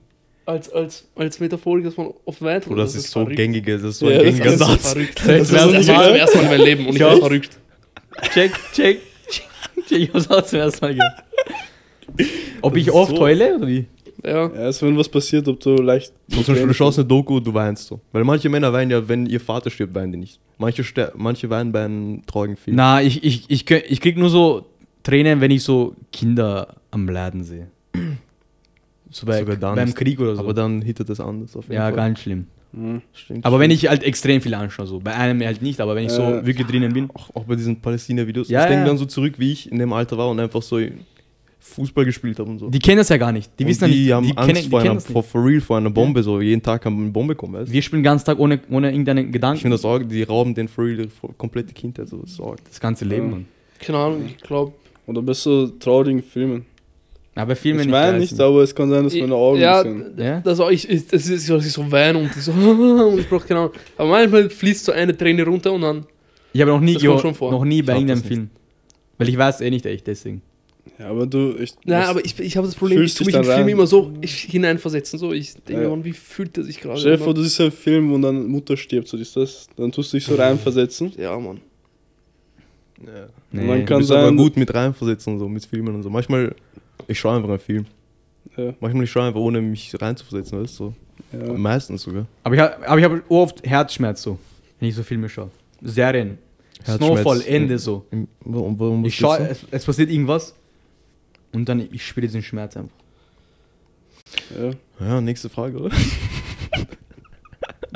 A: als, als, als Metaphorik, dass man auf Wein
B: Oder das, ist so
A: verrückt.
B: gängige, das ist so
D: Ja,
B: ein
D: das
B: gängiger
A: Das ist so
B: Satz.
A: verrückt.
C: Das
A: Das
C: ist
A: ist das war zum ersten Mal in meinem Leben und ich bin verrückt.
C: Check, check, check. check. Ich hab's auch zum ersten Mal gehört. Ob
B: Das
C: ich
B: ist
C: oft
B: so-
C: heule oder wie?
A: Ja.
D: Ja, also wenn was passiert, ob du leicht.
B: So, zum Beispiel, du schaust eine Doku, du weinst so. Weil manche Männer weinen ja, wenn ihr Vater stirbt, weinen die nicht. Manche, ster- manche weinen bei einem traurigen Film.
C: Na, ich, ich, ich, ich krieg nur so Tränen, wenn ich so Kinder am Leiden sehe. So bei,
B: Sogar dann
C: beim Krieg oder so.
B: Aber dann hittet das anders auf jeden
C: ja,
B: Fall.
C: ganz schlimm.
D: Mhm.
B: Stimmt,
C: Aber wenn
B: stimmt.
C: ich halt extrem viel anschaue, so. Bei einem halt nicht, aber wenn ich so
D: Äh.
C: wirklich drinnen bin.
B: auch, auch bei diesen Palästina-Videos,
C: Ja,
B: ich denke
C: ja.
B: dann so zurück, wie ich in dem Alter war und einfach so Fußball gespielt habe und so.
C: Die kennen das ja gar nicht. Die
B: Und
C: wissen ja
B: die
C: nicht.
B: haben
C: die
B: Angst
C: kennen, die
B: vor,
C: kennen
B: einer,
C: das
B: for, real vor einer Bombe, so jeden Tag haben wir eine Bombe kommen, weißt?
C: Wir spielen den ganzen Tag ohne, ohne irgendeinen
B: Ich
C: Gedanken.
B: finde das auch, die rauben den for real komplette Kindheit, so das
C: das ganze Leben.
D: Ja.
C: Mann.
A: Keine Ahnung, ich glaube.
D: Oder so traurigen Filmen.
C: Aber Filme
D: ich
C: geil
D: nicht, aber es kann sein, dass meine Augen
A: ja,
D: sind.
C: Ja?
A: das auch ich, ich, das ist so, dass ich so weine und ich so, und ich brauche keine Ahnung. Aber manchmal fließt so eine Träne runter und dann,
C: Ich habe noch nie,
A: Das vor.
C: noch nie bei irgendeinem
B: das
C: Film. Weil ich weiß eh nicht echt, deswegen.
D: Ja, aber du. Ich,
A: na,
D: das-
A: aber ich, ich habe das Problem, ich tue mich in Filme immer so hineinversetzen. So, ich denke
D: Ja.
A: mir, wie fühlt er sich gerade?
D: Stell dir vor,
A: Und
D: du siehst einen Film, wo dann Mutter stirbt, so ist das. Dann tust du dich so reinversetzen.
A: Ja, Mann.
B: Ja.
C: Nee.
D: Man
B: Du
D: kann
B: bist aber
D: sein,
B: gut mit reinversetzen und so, mit Filmen und so. Manchmal, ich schaue einfach einen Film.
D: Ja,
B: Manchmal ich schaue einfach, ohne mich reinzuversetzen, weißt du? So.
D: ja.
B: Meistens sogar.
C: Aber ich habe aber ich hab oft Herzschmerz so, wenn ich so Filme schaue. Serien. Snowfall, Ende so.
B: Im, warum, warum
C: Ich
B: was
C: schaue, es, es passiert irgendwas und dann ich spüre diesen Schmerz einfach.
D: ja.
B: Ja, nächste Frage, oder?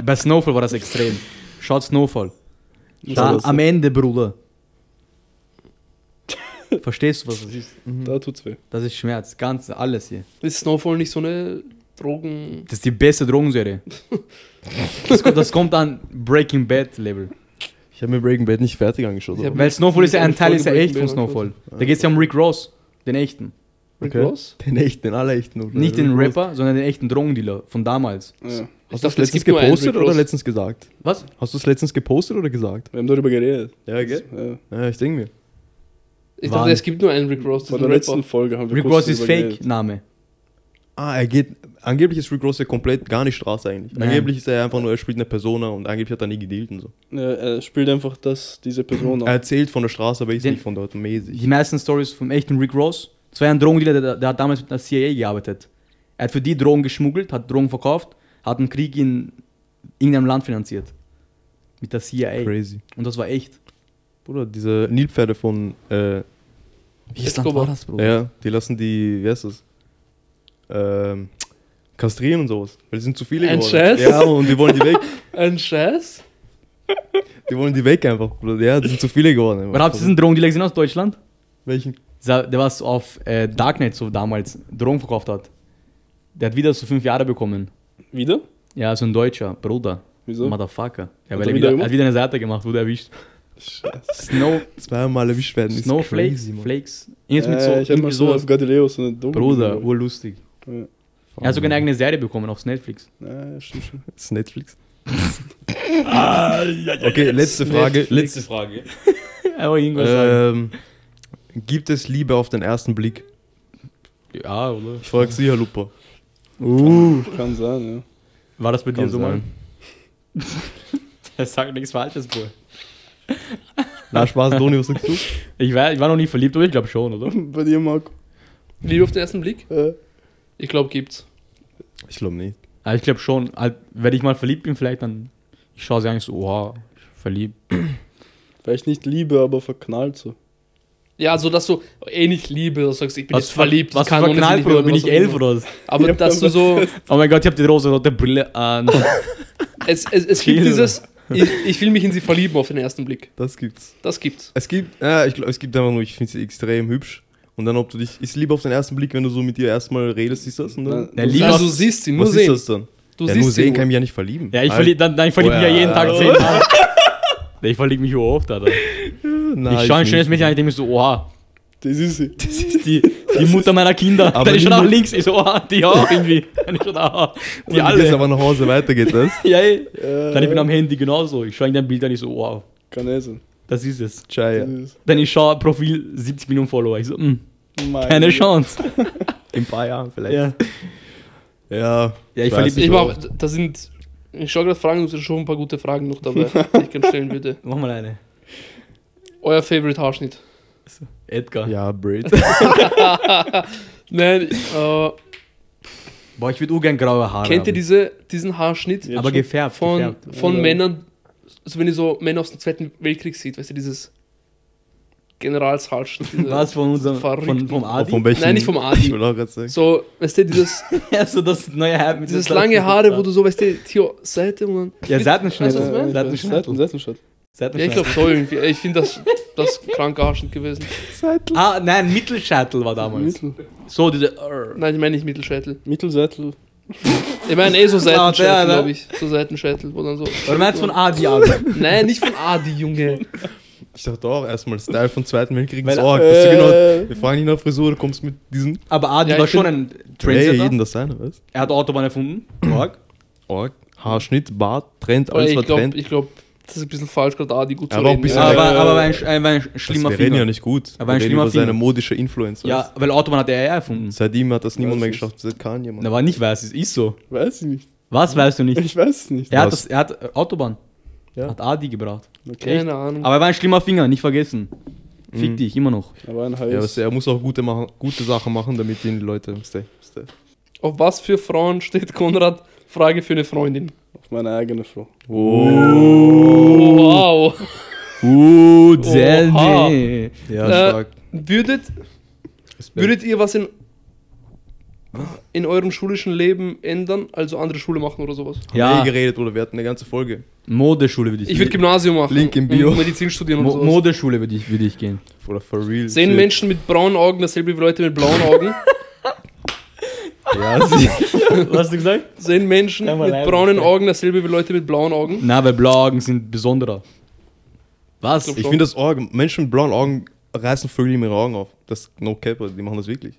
C: Bei Snowfall war das extrem. Schaut Snowfall. Da am Ende, Bruder. Verstehst du, was das ist?
D: Da tut's weh.
C: Das ist Schmerz. Ganz, alles hier.
A: Ist Snowfall nicht so eine Drogen.
C: Das ist die beste Drogenserie. das, kommt, das kommt an Breaking Bad Level.
B: Ich habe mir Breaking Bad nicht fertig angeschaut.
A: Ich
C: Weil Snowfall ist ja ein Teil, ist ja echt von Snowfall. Da geht es ja um Rick Ross, den echten.
A: Rick
B: Okay.
A: Ross?
B: Den echten, den allerechten. oder?
C: Nicht den Rapper, sondern den echten Drogendealer von damals.
D: Ja.
A: Ich
B: Hast du das letztens gepostet oder letztens gesagt?
C: Was?
B: Hast du es letztens gepostet oder gesagt?
D: Wir haben darüber geredet.
B: Ja,
D: Ja.
B: Ja, ich denke mir.
A: Ich dachte, es gibt nur einen Rick Ross. Das ist
D: der letzten. Folge haben wir
C: Rick Ross ist. Fake-Name.
B: Ah, er geht. Angeblich ist Rick Ross ja komplett gar nicht Straße eigentlich.
C: Nein.
B: Angeblich ist er einfach nur, er spielt eine Persona und angeblich hat er nie gedealt und so.
D: Ja, er spielt einfach das, diese Person
B: Er erzählt von der Straße, aber ist
C: Den-
B: nicht von dort mäßig.
C: Die meisten Stories vom echten Rick Ross. Das war ja ein Drogendealer, der, der hat damals mit der CIA gearbeitet. Er hat für die Drogen geschmuggelt, hat Drogen verkauft, hat einen Krieg in irgendeinem Land finanziert. Mit der CIA.
B: Crazy.
C: Und das war echt.
B: Bruder, diese Nilpferde von äh,
C: Wie ist
A: Escobar.
C: das, Bruder?
B: Ja, die lassen die, wie heißt das? Ähm, kastrieren und sowas. Weil die sind zu viele
A: Ein
B: geworden.
A: Scheiß?
B: Ja, und die wollen die weg.
A: Ein Scheiß?
B: Die wollen die weg einfach. Bruder. Ja, die sind zu viele geworden.
C: Aber habt ihr diesen Drogendealer gesehen aus Deutschland?
B: Welchen?
C: Der, der was auf äh, Darknet so damals Drogen verkauft hat. Der hat wieder so fünf Jahre bekommen.
D: Wieder?
C: Ja, so ein Deutscher, Bruder.
D: Wieso?
C: Motherfucker. Ja,
D: Hat
C: weil
D: er
C: er
D: wieder
C: wieder, er
D: gemacht?
C: hat wieder eine Seite gemacht, wurde erwischt. Snow,
B: Zweimal erwischt werden ist
C: Snowflakes,
B: crazy.
C: Flakes. Irgendwas
D: Äh,
C: mit so,
D: ich hab mal so auf Galileo so eine Doku
C: Bruder, urlustig.
D: Ja.
C: Er hat sogar eine eigene Serie bekommen auf Netflix.
D: Ja, stimmt schon.
B: Das ist Netflix. okay, letzte Frage.
C: Letzte Frage. Aber irgendwas.
B: Ähm, gibt es Liebe auf den ersten Blick?
C: Ja, oder?
B: Ich frage Sie, Herr Luper.
C: Uh.
D: Kann sein, ja.
C: War das bei dir
B: Kann
C: so,
B: sein.
C: Mann? Er sagt nichts Falsches, Bruder.
B: Na, Spaß, Doni, was sagst du?
C: Ich war, ich war noch nie verliebt, aber ich glaube schon, oder?
D: Bei dir, Marco.
A: Liebe auf den ersten Blick?
D: Äh,
A: Ich glaube, gibt's.
B: Ich glaube nicht.
C: Aber ich glaube schon, halt, wenn ich mal verliebt bin, vielleicht dann. Ich schaue sie eigentlich so, oha, verliebt.
D: vielleicht nicht Liebe, aber verknallt so.
A: Ja, so dass du eh nicht Liebe, du sagst, ich bin jetzt verliebt,
C: Was
A: ich kann
C: verknallt, Bruder? Bin
A: was
C: ich elf oder was?
A: Aber dass du so,
C: Oh mein Gott, ich habe die rosa-rote Brille an.
A: es, es, es gibt dieses, ich, ich will mich in sie verlieben auf den ersten Blick.
B: Das gibt's.
A: Das gibt's.
B: Es gibt, ja, ich glaube, es gibt einfach nur, ich finde sie extrem hübsch. Und dann, ob du dich, ist Liebe auf den ersten Blick, wenn du so mit ihr erstmal redest, ist das? Und dann,
C: Ja, Liebe
A: also, du siehst sie, nur
B: was
A: sehen.
B: ist das dann?
A: Du
B: ja,
A: siehst
B: nur
A: sie
B: sehen kann ich mich ja nicht verlieben.
C: Ja, ich verliebe dann, dann ich verlieb mich ja
B: Oh ja.
C: jeden Tag zehnmal. Ich verliebe mich oft, Alter.
B: Nein,
C: ich schaue ein schönes Mädchen an, ich denke mir so, oha,
D: Das ist sie.
C: das ist die, die Mutter meiner Kinder.
B: Aber
C: dann ich schon
B: niemand-
C: links, ich so, oha, die auch irgendwie. Dann ich schon,
B: Und
C: die
B: gehst
C: alle.
B: aber nach Hause, weiter geht das.
C: Ja, ey.
D: Äh,
C: Dann ich bin am Handy genauso. Ich schaue in dein Bild an, ich so, wow,
D: Kann eh sein.
C: das ist es.
D: Ist-
C: Dann ich schaue Profil 70 Millionen Follower. Ich so, mh,
D: Mein
C: keine
D: Gott.
C: Chance.
B: In ein paar Jahren vielleicht.
C: Ja.
B: Ja,
C: Ja, ich
B: weiß
C: verlieb mich
A: Ich da sind, ich schaue gerade Fragen, da sind schon ein paar gute Fragen noch dabei, die ich gerne stellen würde.
C: Mach mal eine.
A: Euer Favorite Haarschnitt?
C: Edgar.
B: Ja, Braid.
A: Nein, äh,
C: Boah, ich würde gern graue Haare
A: kennt ihr
C: haben.
A: diese, diesen Haarschnitt
D: Ja.
C: Aber
D: schon?
C: gefärbt,
A: von,
C: gefärbt.
A: von
D: Ja.
A: Männern, also wenn ihr so Männer aus dem Zweiten Weltkrieg seht, weißt du, dieses Generalshaarschnitt. diese-
C: Was von unserem, von, vom Adi?
B: Von?
A: Nein, nicht vom Adi.
B: Ich will auch gerade sagen.
A: So, weißt du, dieses,
C: ja, so das neue Hype mit
A: dieses lange Haare, wo du so, weißt du, hier Seite und dann.
C: Ja, Seitenschnitt.
A: Weißt du, was ich meine?
C: Seitenschnitt.
D: Seiten, Seitenschnitt.
A: Ja, ich glaube so irgendwie. Ich finde das, das ist kranker Haarschnitt gewesen.
C: Ah, nein, Mittelscheitel war damals.
D: Mittel,
C: So, diese. Arr.
A: Nein, ich meine nicht Mittelscheitel.
D: Mittelsättel.
A: Ich meine eh so
C: Ah,
A: Seitenscheitel,
C: ne?
A: glaube ich. So Seitenscheitel, wo dann so.
C: Oder meinst du von Adi an?
A: Nein, nicht von Adi, Junge.
B: Ich dachte auch erstmal Style vom Zweiten Weltkrieg. Oh, dass du
D: Äh.
B: genau, wir fragen nicht nach Frisur, du kommst mit diesen.
C: Aber Adi
A: Ja,
C: war schon
A: find-
C: ein
B: Hey,
C: Trendsetter.
B: jeden das seine, was?
C: er hat Autobahn erfunden. Org.
B: Org. Haarschnitt, Bart, Trend, alles
A: ich
B: war
A: glaube,
B: Trend.
A: ich glaub, das ist ein bisschen falsch, gerade Adi gut zu
B: Aber ein
A: reden.
B: bisschen-
A: ja.
C: Aber, aber ein, ein
B: Das,
C: schlimmer
B: wir reden ja
C: Finger.
B: nicht gut.
C: Er war ein
B: wir
C: schlimmer
B: über seine
C: Finger.
B: modische Influencer.
C: Ja, weil Autobahn hat er ja erfunden.
B: Seitdem hat das niemand
D: Weiß
B: mehr geschafft. Das kann jemand.
C: Na, war nicht weiß, es ist so.
D: Weiß ich nicht.
C: Was weißt du nicht?
D: Ich weiß es nicht.
C: Er hat, das, er hat äh, Autobahn.
B: Ja.
C: Hat Adi gebracht.
D: Okay.
A: Keine Ahnung.
C: Aber er war ein schlimmer Finger, nicht vergessen. Fick
B: Mhm.
C: dich, immer noch.
D: Aber ein
B: Ja,
D: Hals.
B: was, er muss auch gute, machen, gute Sachen machen, damit ihn die Leute. weißt du.
A: Auf was für Frauen steht Konrad? Frage für eine Freundin.
D: Auf meine eigene Frau.
B: Oh.
A: Wow.
C: Uh,
A: Oha.
B: Ja,
A: Äh,
B: stark.
A: Würdet, würdet ihr was in, in eurem schulischen Leben ändern? Also andere Schule machen oder sowas?
B: ja.
C: Ja,
B: geredet oder wir hatten eine ganze Folge.
C: Modeschule würde ich
A: Ich würde Gymnasium machen.
B: Link im Bio.
A: Und Medizin studieren oder
C: Mo
A: sowas.
C: Modeschule würde ich, würde ich gehen.
B: Oder for real.
A: Sehen
B: Shit.
A: Menschen mit braunen Augen dasselbe wie Leute mit blauen Augen?
B: Ja.
C: Was hast du gesagt?
A: Sehen Menschen mit
C: leider
A: braunen
C: nicht.
A: Augen dasselbe wie Leute mit blauen Augen?
C: Na, weil blaue Augen sind besonderer. Was?
B: Ich
A: schon.
B: finde das Augen, Menschen mit blauen Augen reißen Vögel ihre Augen auf. Das ist no cap, die machen das wirklich.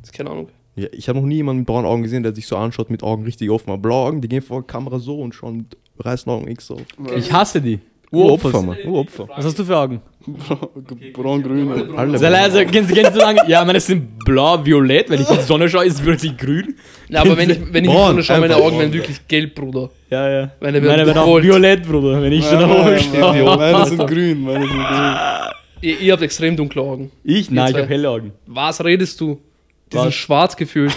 A: Das ist keine Ahnung.
B: Ja, ich habe noch nie jemanden mit braunen Augen gesehen, der sich so anschaut mit Augen richtig offen. Aber blaue Augen, die gehen vor der Kamera so und schauen mit reißen Augen X auf.
C: Ich hasse die.
B: Uropfer. Mann. Uropfer.
C: Was hast du für Augen?
D: Braun-grün.
B: Alle.
C: Sehr leise, kennst, kennst du sagen, ja, meine sind blau, violett, wenn ich in die Sonne schaue, ist es plötzlich grün.
A: Ja, aber wenn ich, wenn ich in die Sonne schaue, meine Augen werden wirklich gelb, Bruder.
C: Ja, ja.
A: Meine
C: Meine
A: werden
C: auch violett, Bruder, wenn ich schon da oben.
D: Ja, meine sind grün. Meine sind grün.
A: Ihr, ihr habt extrem dunkle Augen.
C: Ich? Nein, ich habe helle Augen.
A: Was redest du? Die sind schwarz gefühlt.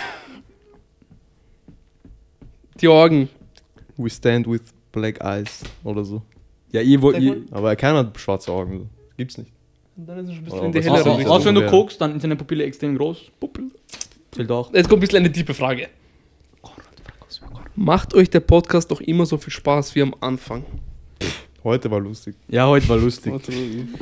A: Die Augen.
B: We stand with black eyes oder so.
C: Ja, ihr wollt.
B: Aber keiner hat schwarze Augen. Gibt's nicht.
A: Dann ist es schon ein bisschen
B: Oh,
A: in die
B: was
A: hellere
B: ist das?
A: Richtung.
C: Außer wenn du
B: Ja.
C: guckst, dann ist deine Pupille extrem groß. Pupille. Zählt auch.
A: Jetzt kommt ein bisschen eine tiefe Frage. Macht euch der Podcast noch immer so viel Spaß wie am Anfang?
B: Heute war lustig.
C: Ja, heute war lustig.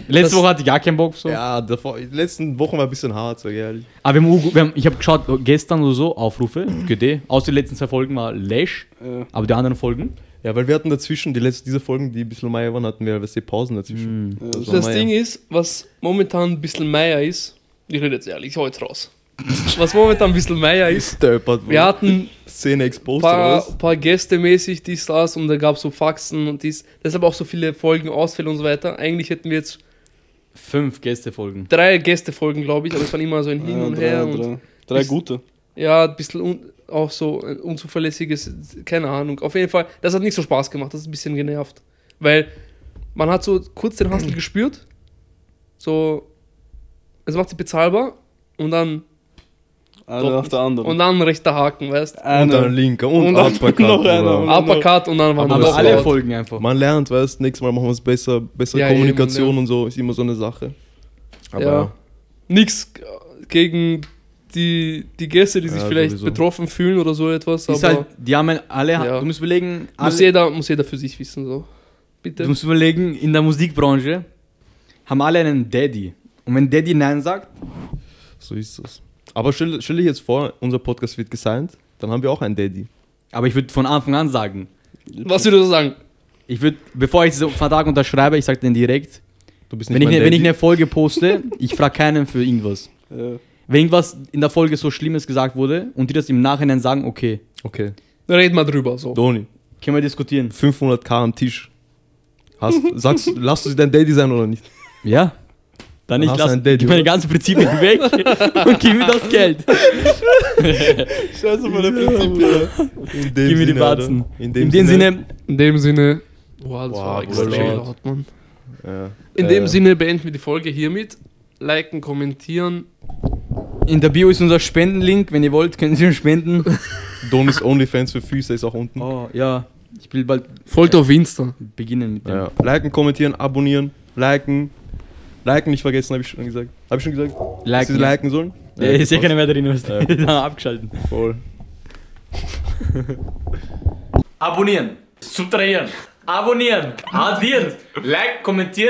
C: Letzte
A: Das-
C: Woche hatte ich gar keinen Bock so.
B: Ja, davor, die letzten Wochen war ein bisschen hart, sag ich ehrlich.
C: Aber wir haben, wir haben, ich habe geschaut, gestern oder so, Aufrufe, GD. Außer die letzten zwei Folgen war Lash,
D: Ja.
C: aber die anderen Folgen.
B: Ja, weil wir hatten dazwischen, die letzten, diese Folgen, die ein bisschen mehr waren, hatten wir, du, Pausen dazwischen.
C: Mm.
D: Ja,
B: Das
A: Das Ding
B: Meier.
A: ist, was momentan ein bisschen Meier ist, ich rede jetzt ehrlich, ich hau jetzt raus. Was momentan ein bisschen Meier ist,
B: Stolpert,
A: wir hatten
B: Szene
A: ein
B: exposed
A: paar, paar Gäste mäßig, dies, das und da gab es so Faxen und dies. Deshalb auch so viele Folgen, Ausfälle und so weiter. Eigentlich hätten wir jetzt
C: Fünf Gästefolgen.
A: drei Gästefolgen, glaube ich, aber es waren immer so ein Hin
D: Ja,
A: und
D: drei,
A: Her. Und
D: drei, drei
A: bis-
D: gute.
A: ja, ein bisschen un, auch so ein unzuverlässiges, keine Ahnung. Auf jeden Fall, das hat nicht so Spaß gemacht, das ist ein bisschen genervt. Weil man hat so kurz den Hustle gespürt, so, es macht sich bezahlbar und dann,
D: Einer nach der anderen.
A: und dann rechter Haken, weißt
B: Und dann
D: Einer.
B: linker und,
D: Und dann
B: Uppercut.
D: noch einer. Und-
A: Uppercut und dann waren wir
C: alle
A: alle
C: Folgen einfach.
B: Man lernt, weißt du, nächstes Mal machen wir es besser, bessere
A: Ja, eben,
B: Kommunikation
A: ja.
B: und so, ist immer so eine Sache. Aber
A: Ja. Nix gegen die, die Gäste, die sich
B: Ja,
A: vielleicht
B: sowieso.
A: betroffen fühlen oder so etwas,
C: Ist
A: aber
C: halt, die haben alle,
A: Ja.
C: du musst überlegen,
A: muss,
C: alle,
A: jeder, muss jeder für sich wissen, so. Bitte.
C: du musst überlegen, in der Musikbranche haben alle einen Daddy. Und wenn Daddy Nein sagt,
B: so ist das. Aber stell, stell dich jetzt vor, unser Podcast wird gesigned, dann haben wir auch einen Daddy.
C: aber ich würde von Anfang an sagen,
A: Was würdest du sagen?
C: ich würde, bevor ich diesen Vertrag unterschreibe, ich sage den direkt,
B: Du bist nicht
C: wenn ich, ne, wenn ich eine Folge poste, ich frage keinen für irgendwas.
D: Ja.
C: Wenn irgendwas in der Folge so Schlimmes gesagt wurde und die das im Nachhinein sagen, okay,
B: Okay,
A: Red mal drüber, so.
B: Doni,
C: können wir diskutieren.
B: 500k am Tisch. Hast, sagst, lass du dein Daddy sein oder nicht?
C: Ja. Dann ich
B: Hast
C: lasse meine ganzen Prinzipien weg und gib mir das Geld.
D: Scheiße, meine Prinzipien.
B: In dem
C: Gib mir die
B: Sinne,
C: Batzen.
B: Alter.
C: In dem Sinne,
A: In dem Sinne. Boah, das
B: Wow,
A: war extrem
B: laut.
A: laut, Mann.
B: Ja.
A: In
B: Äh,
A: dem Sinne beenden wir die Folge hiermit. Liken, kommentieren.
C: In der Bio ist unser Spendenlink. Wenn ihr wollt, könnt ihr spenden.
B: Donis OnlyFans für Füße ist auch unten.
C: Oh, ja. Ich will bald
A: Folgt auf Insta.
C: beginnen mit dem.
B: Ja. Liken, kommentieren, abonnieren, liken. Liken nicht vergessen, habe ich schon gesagt. Habe ich schon gesagt?
C: Liken,
B: sie
C: ja.
B: liken sollen?
C: Ja, ist ja keine mehr drin, was
B: Ja.
C: ja. abgeschalten.
B: Voll.
C: Abonnieren. Subtrahieren. Abonnieren. Addieren. Like, kommentieren.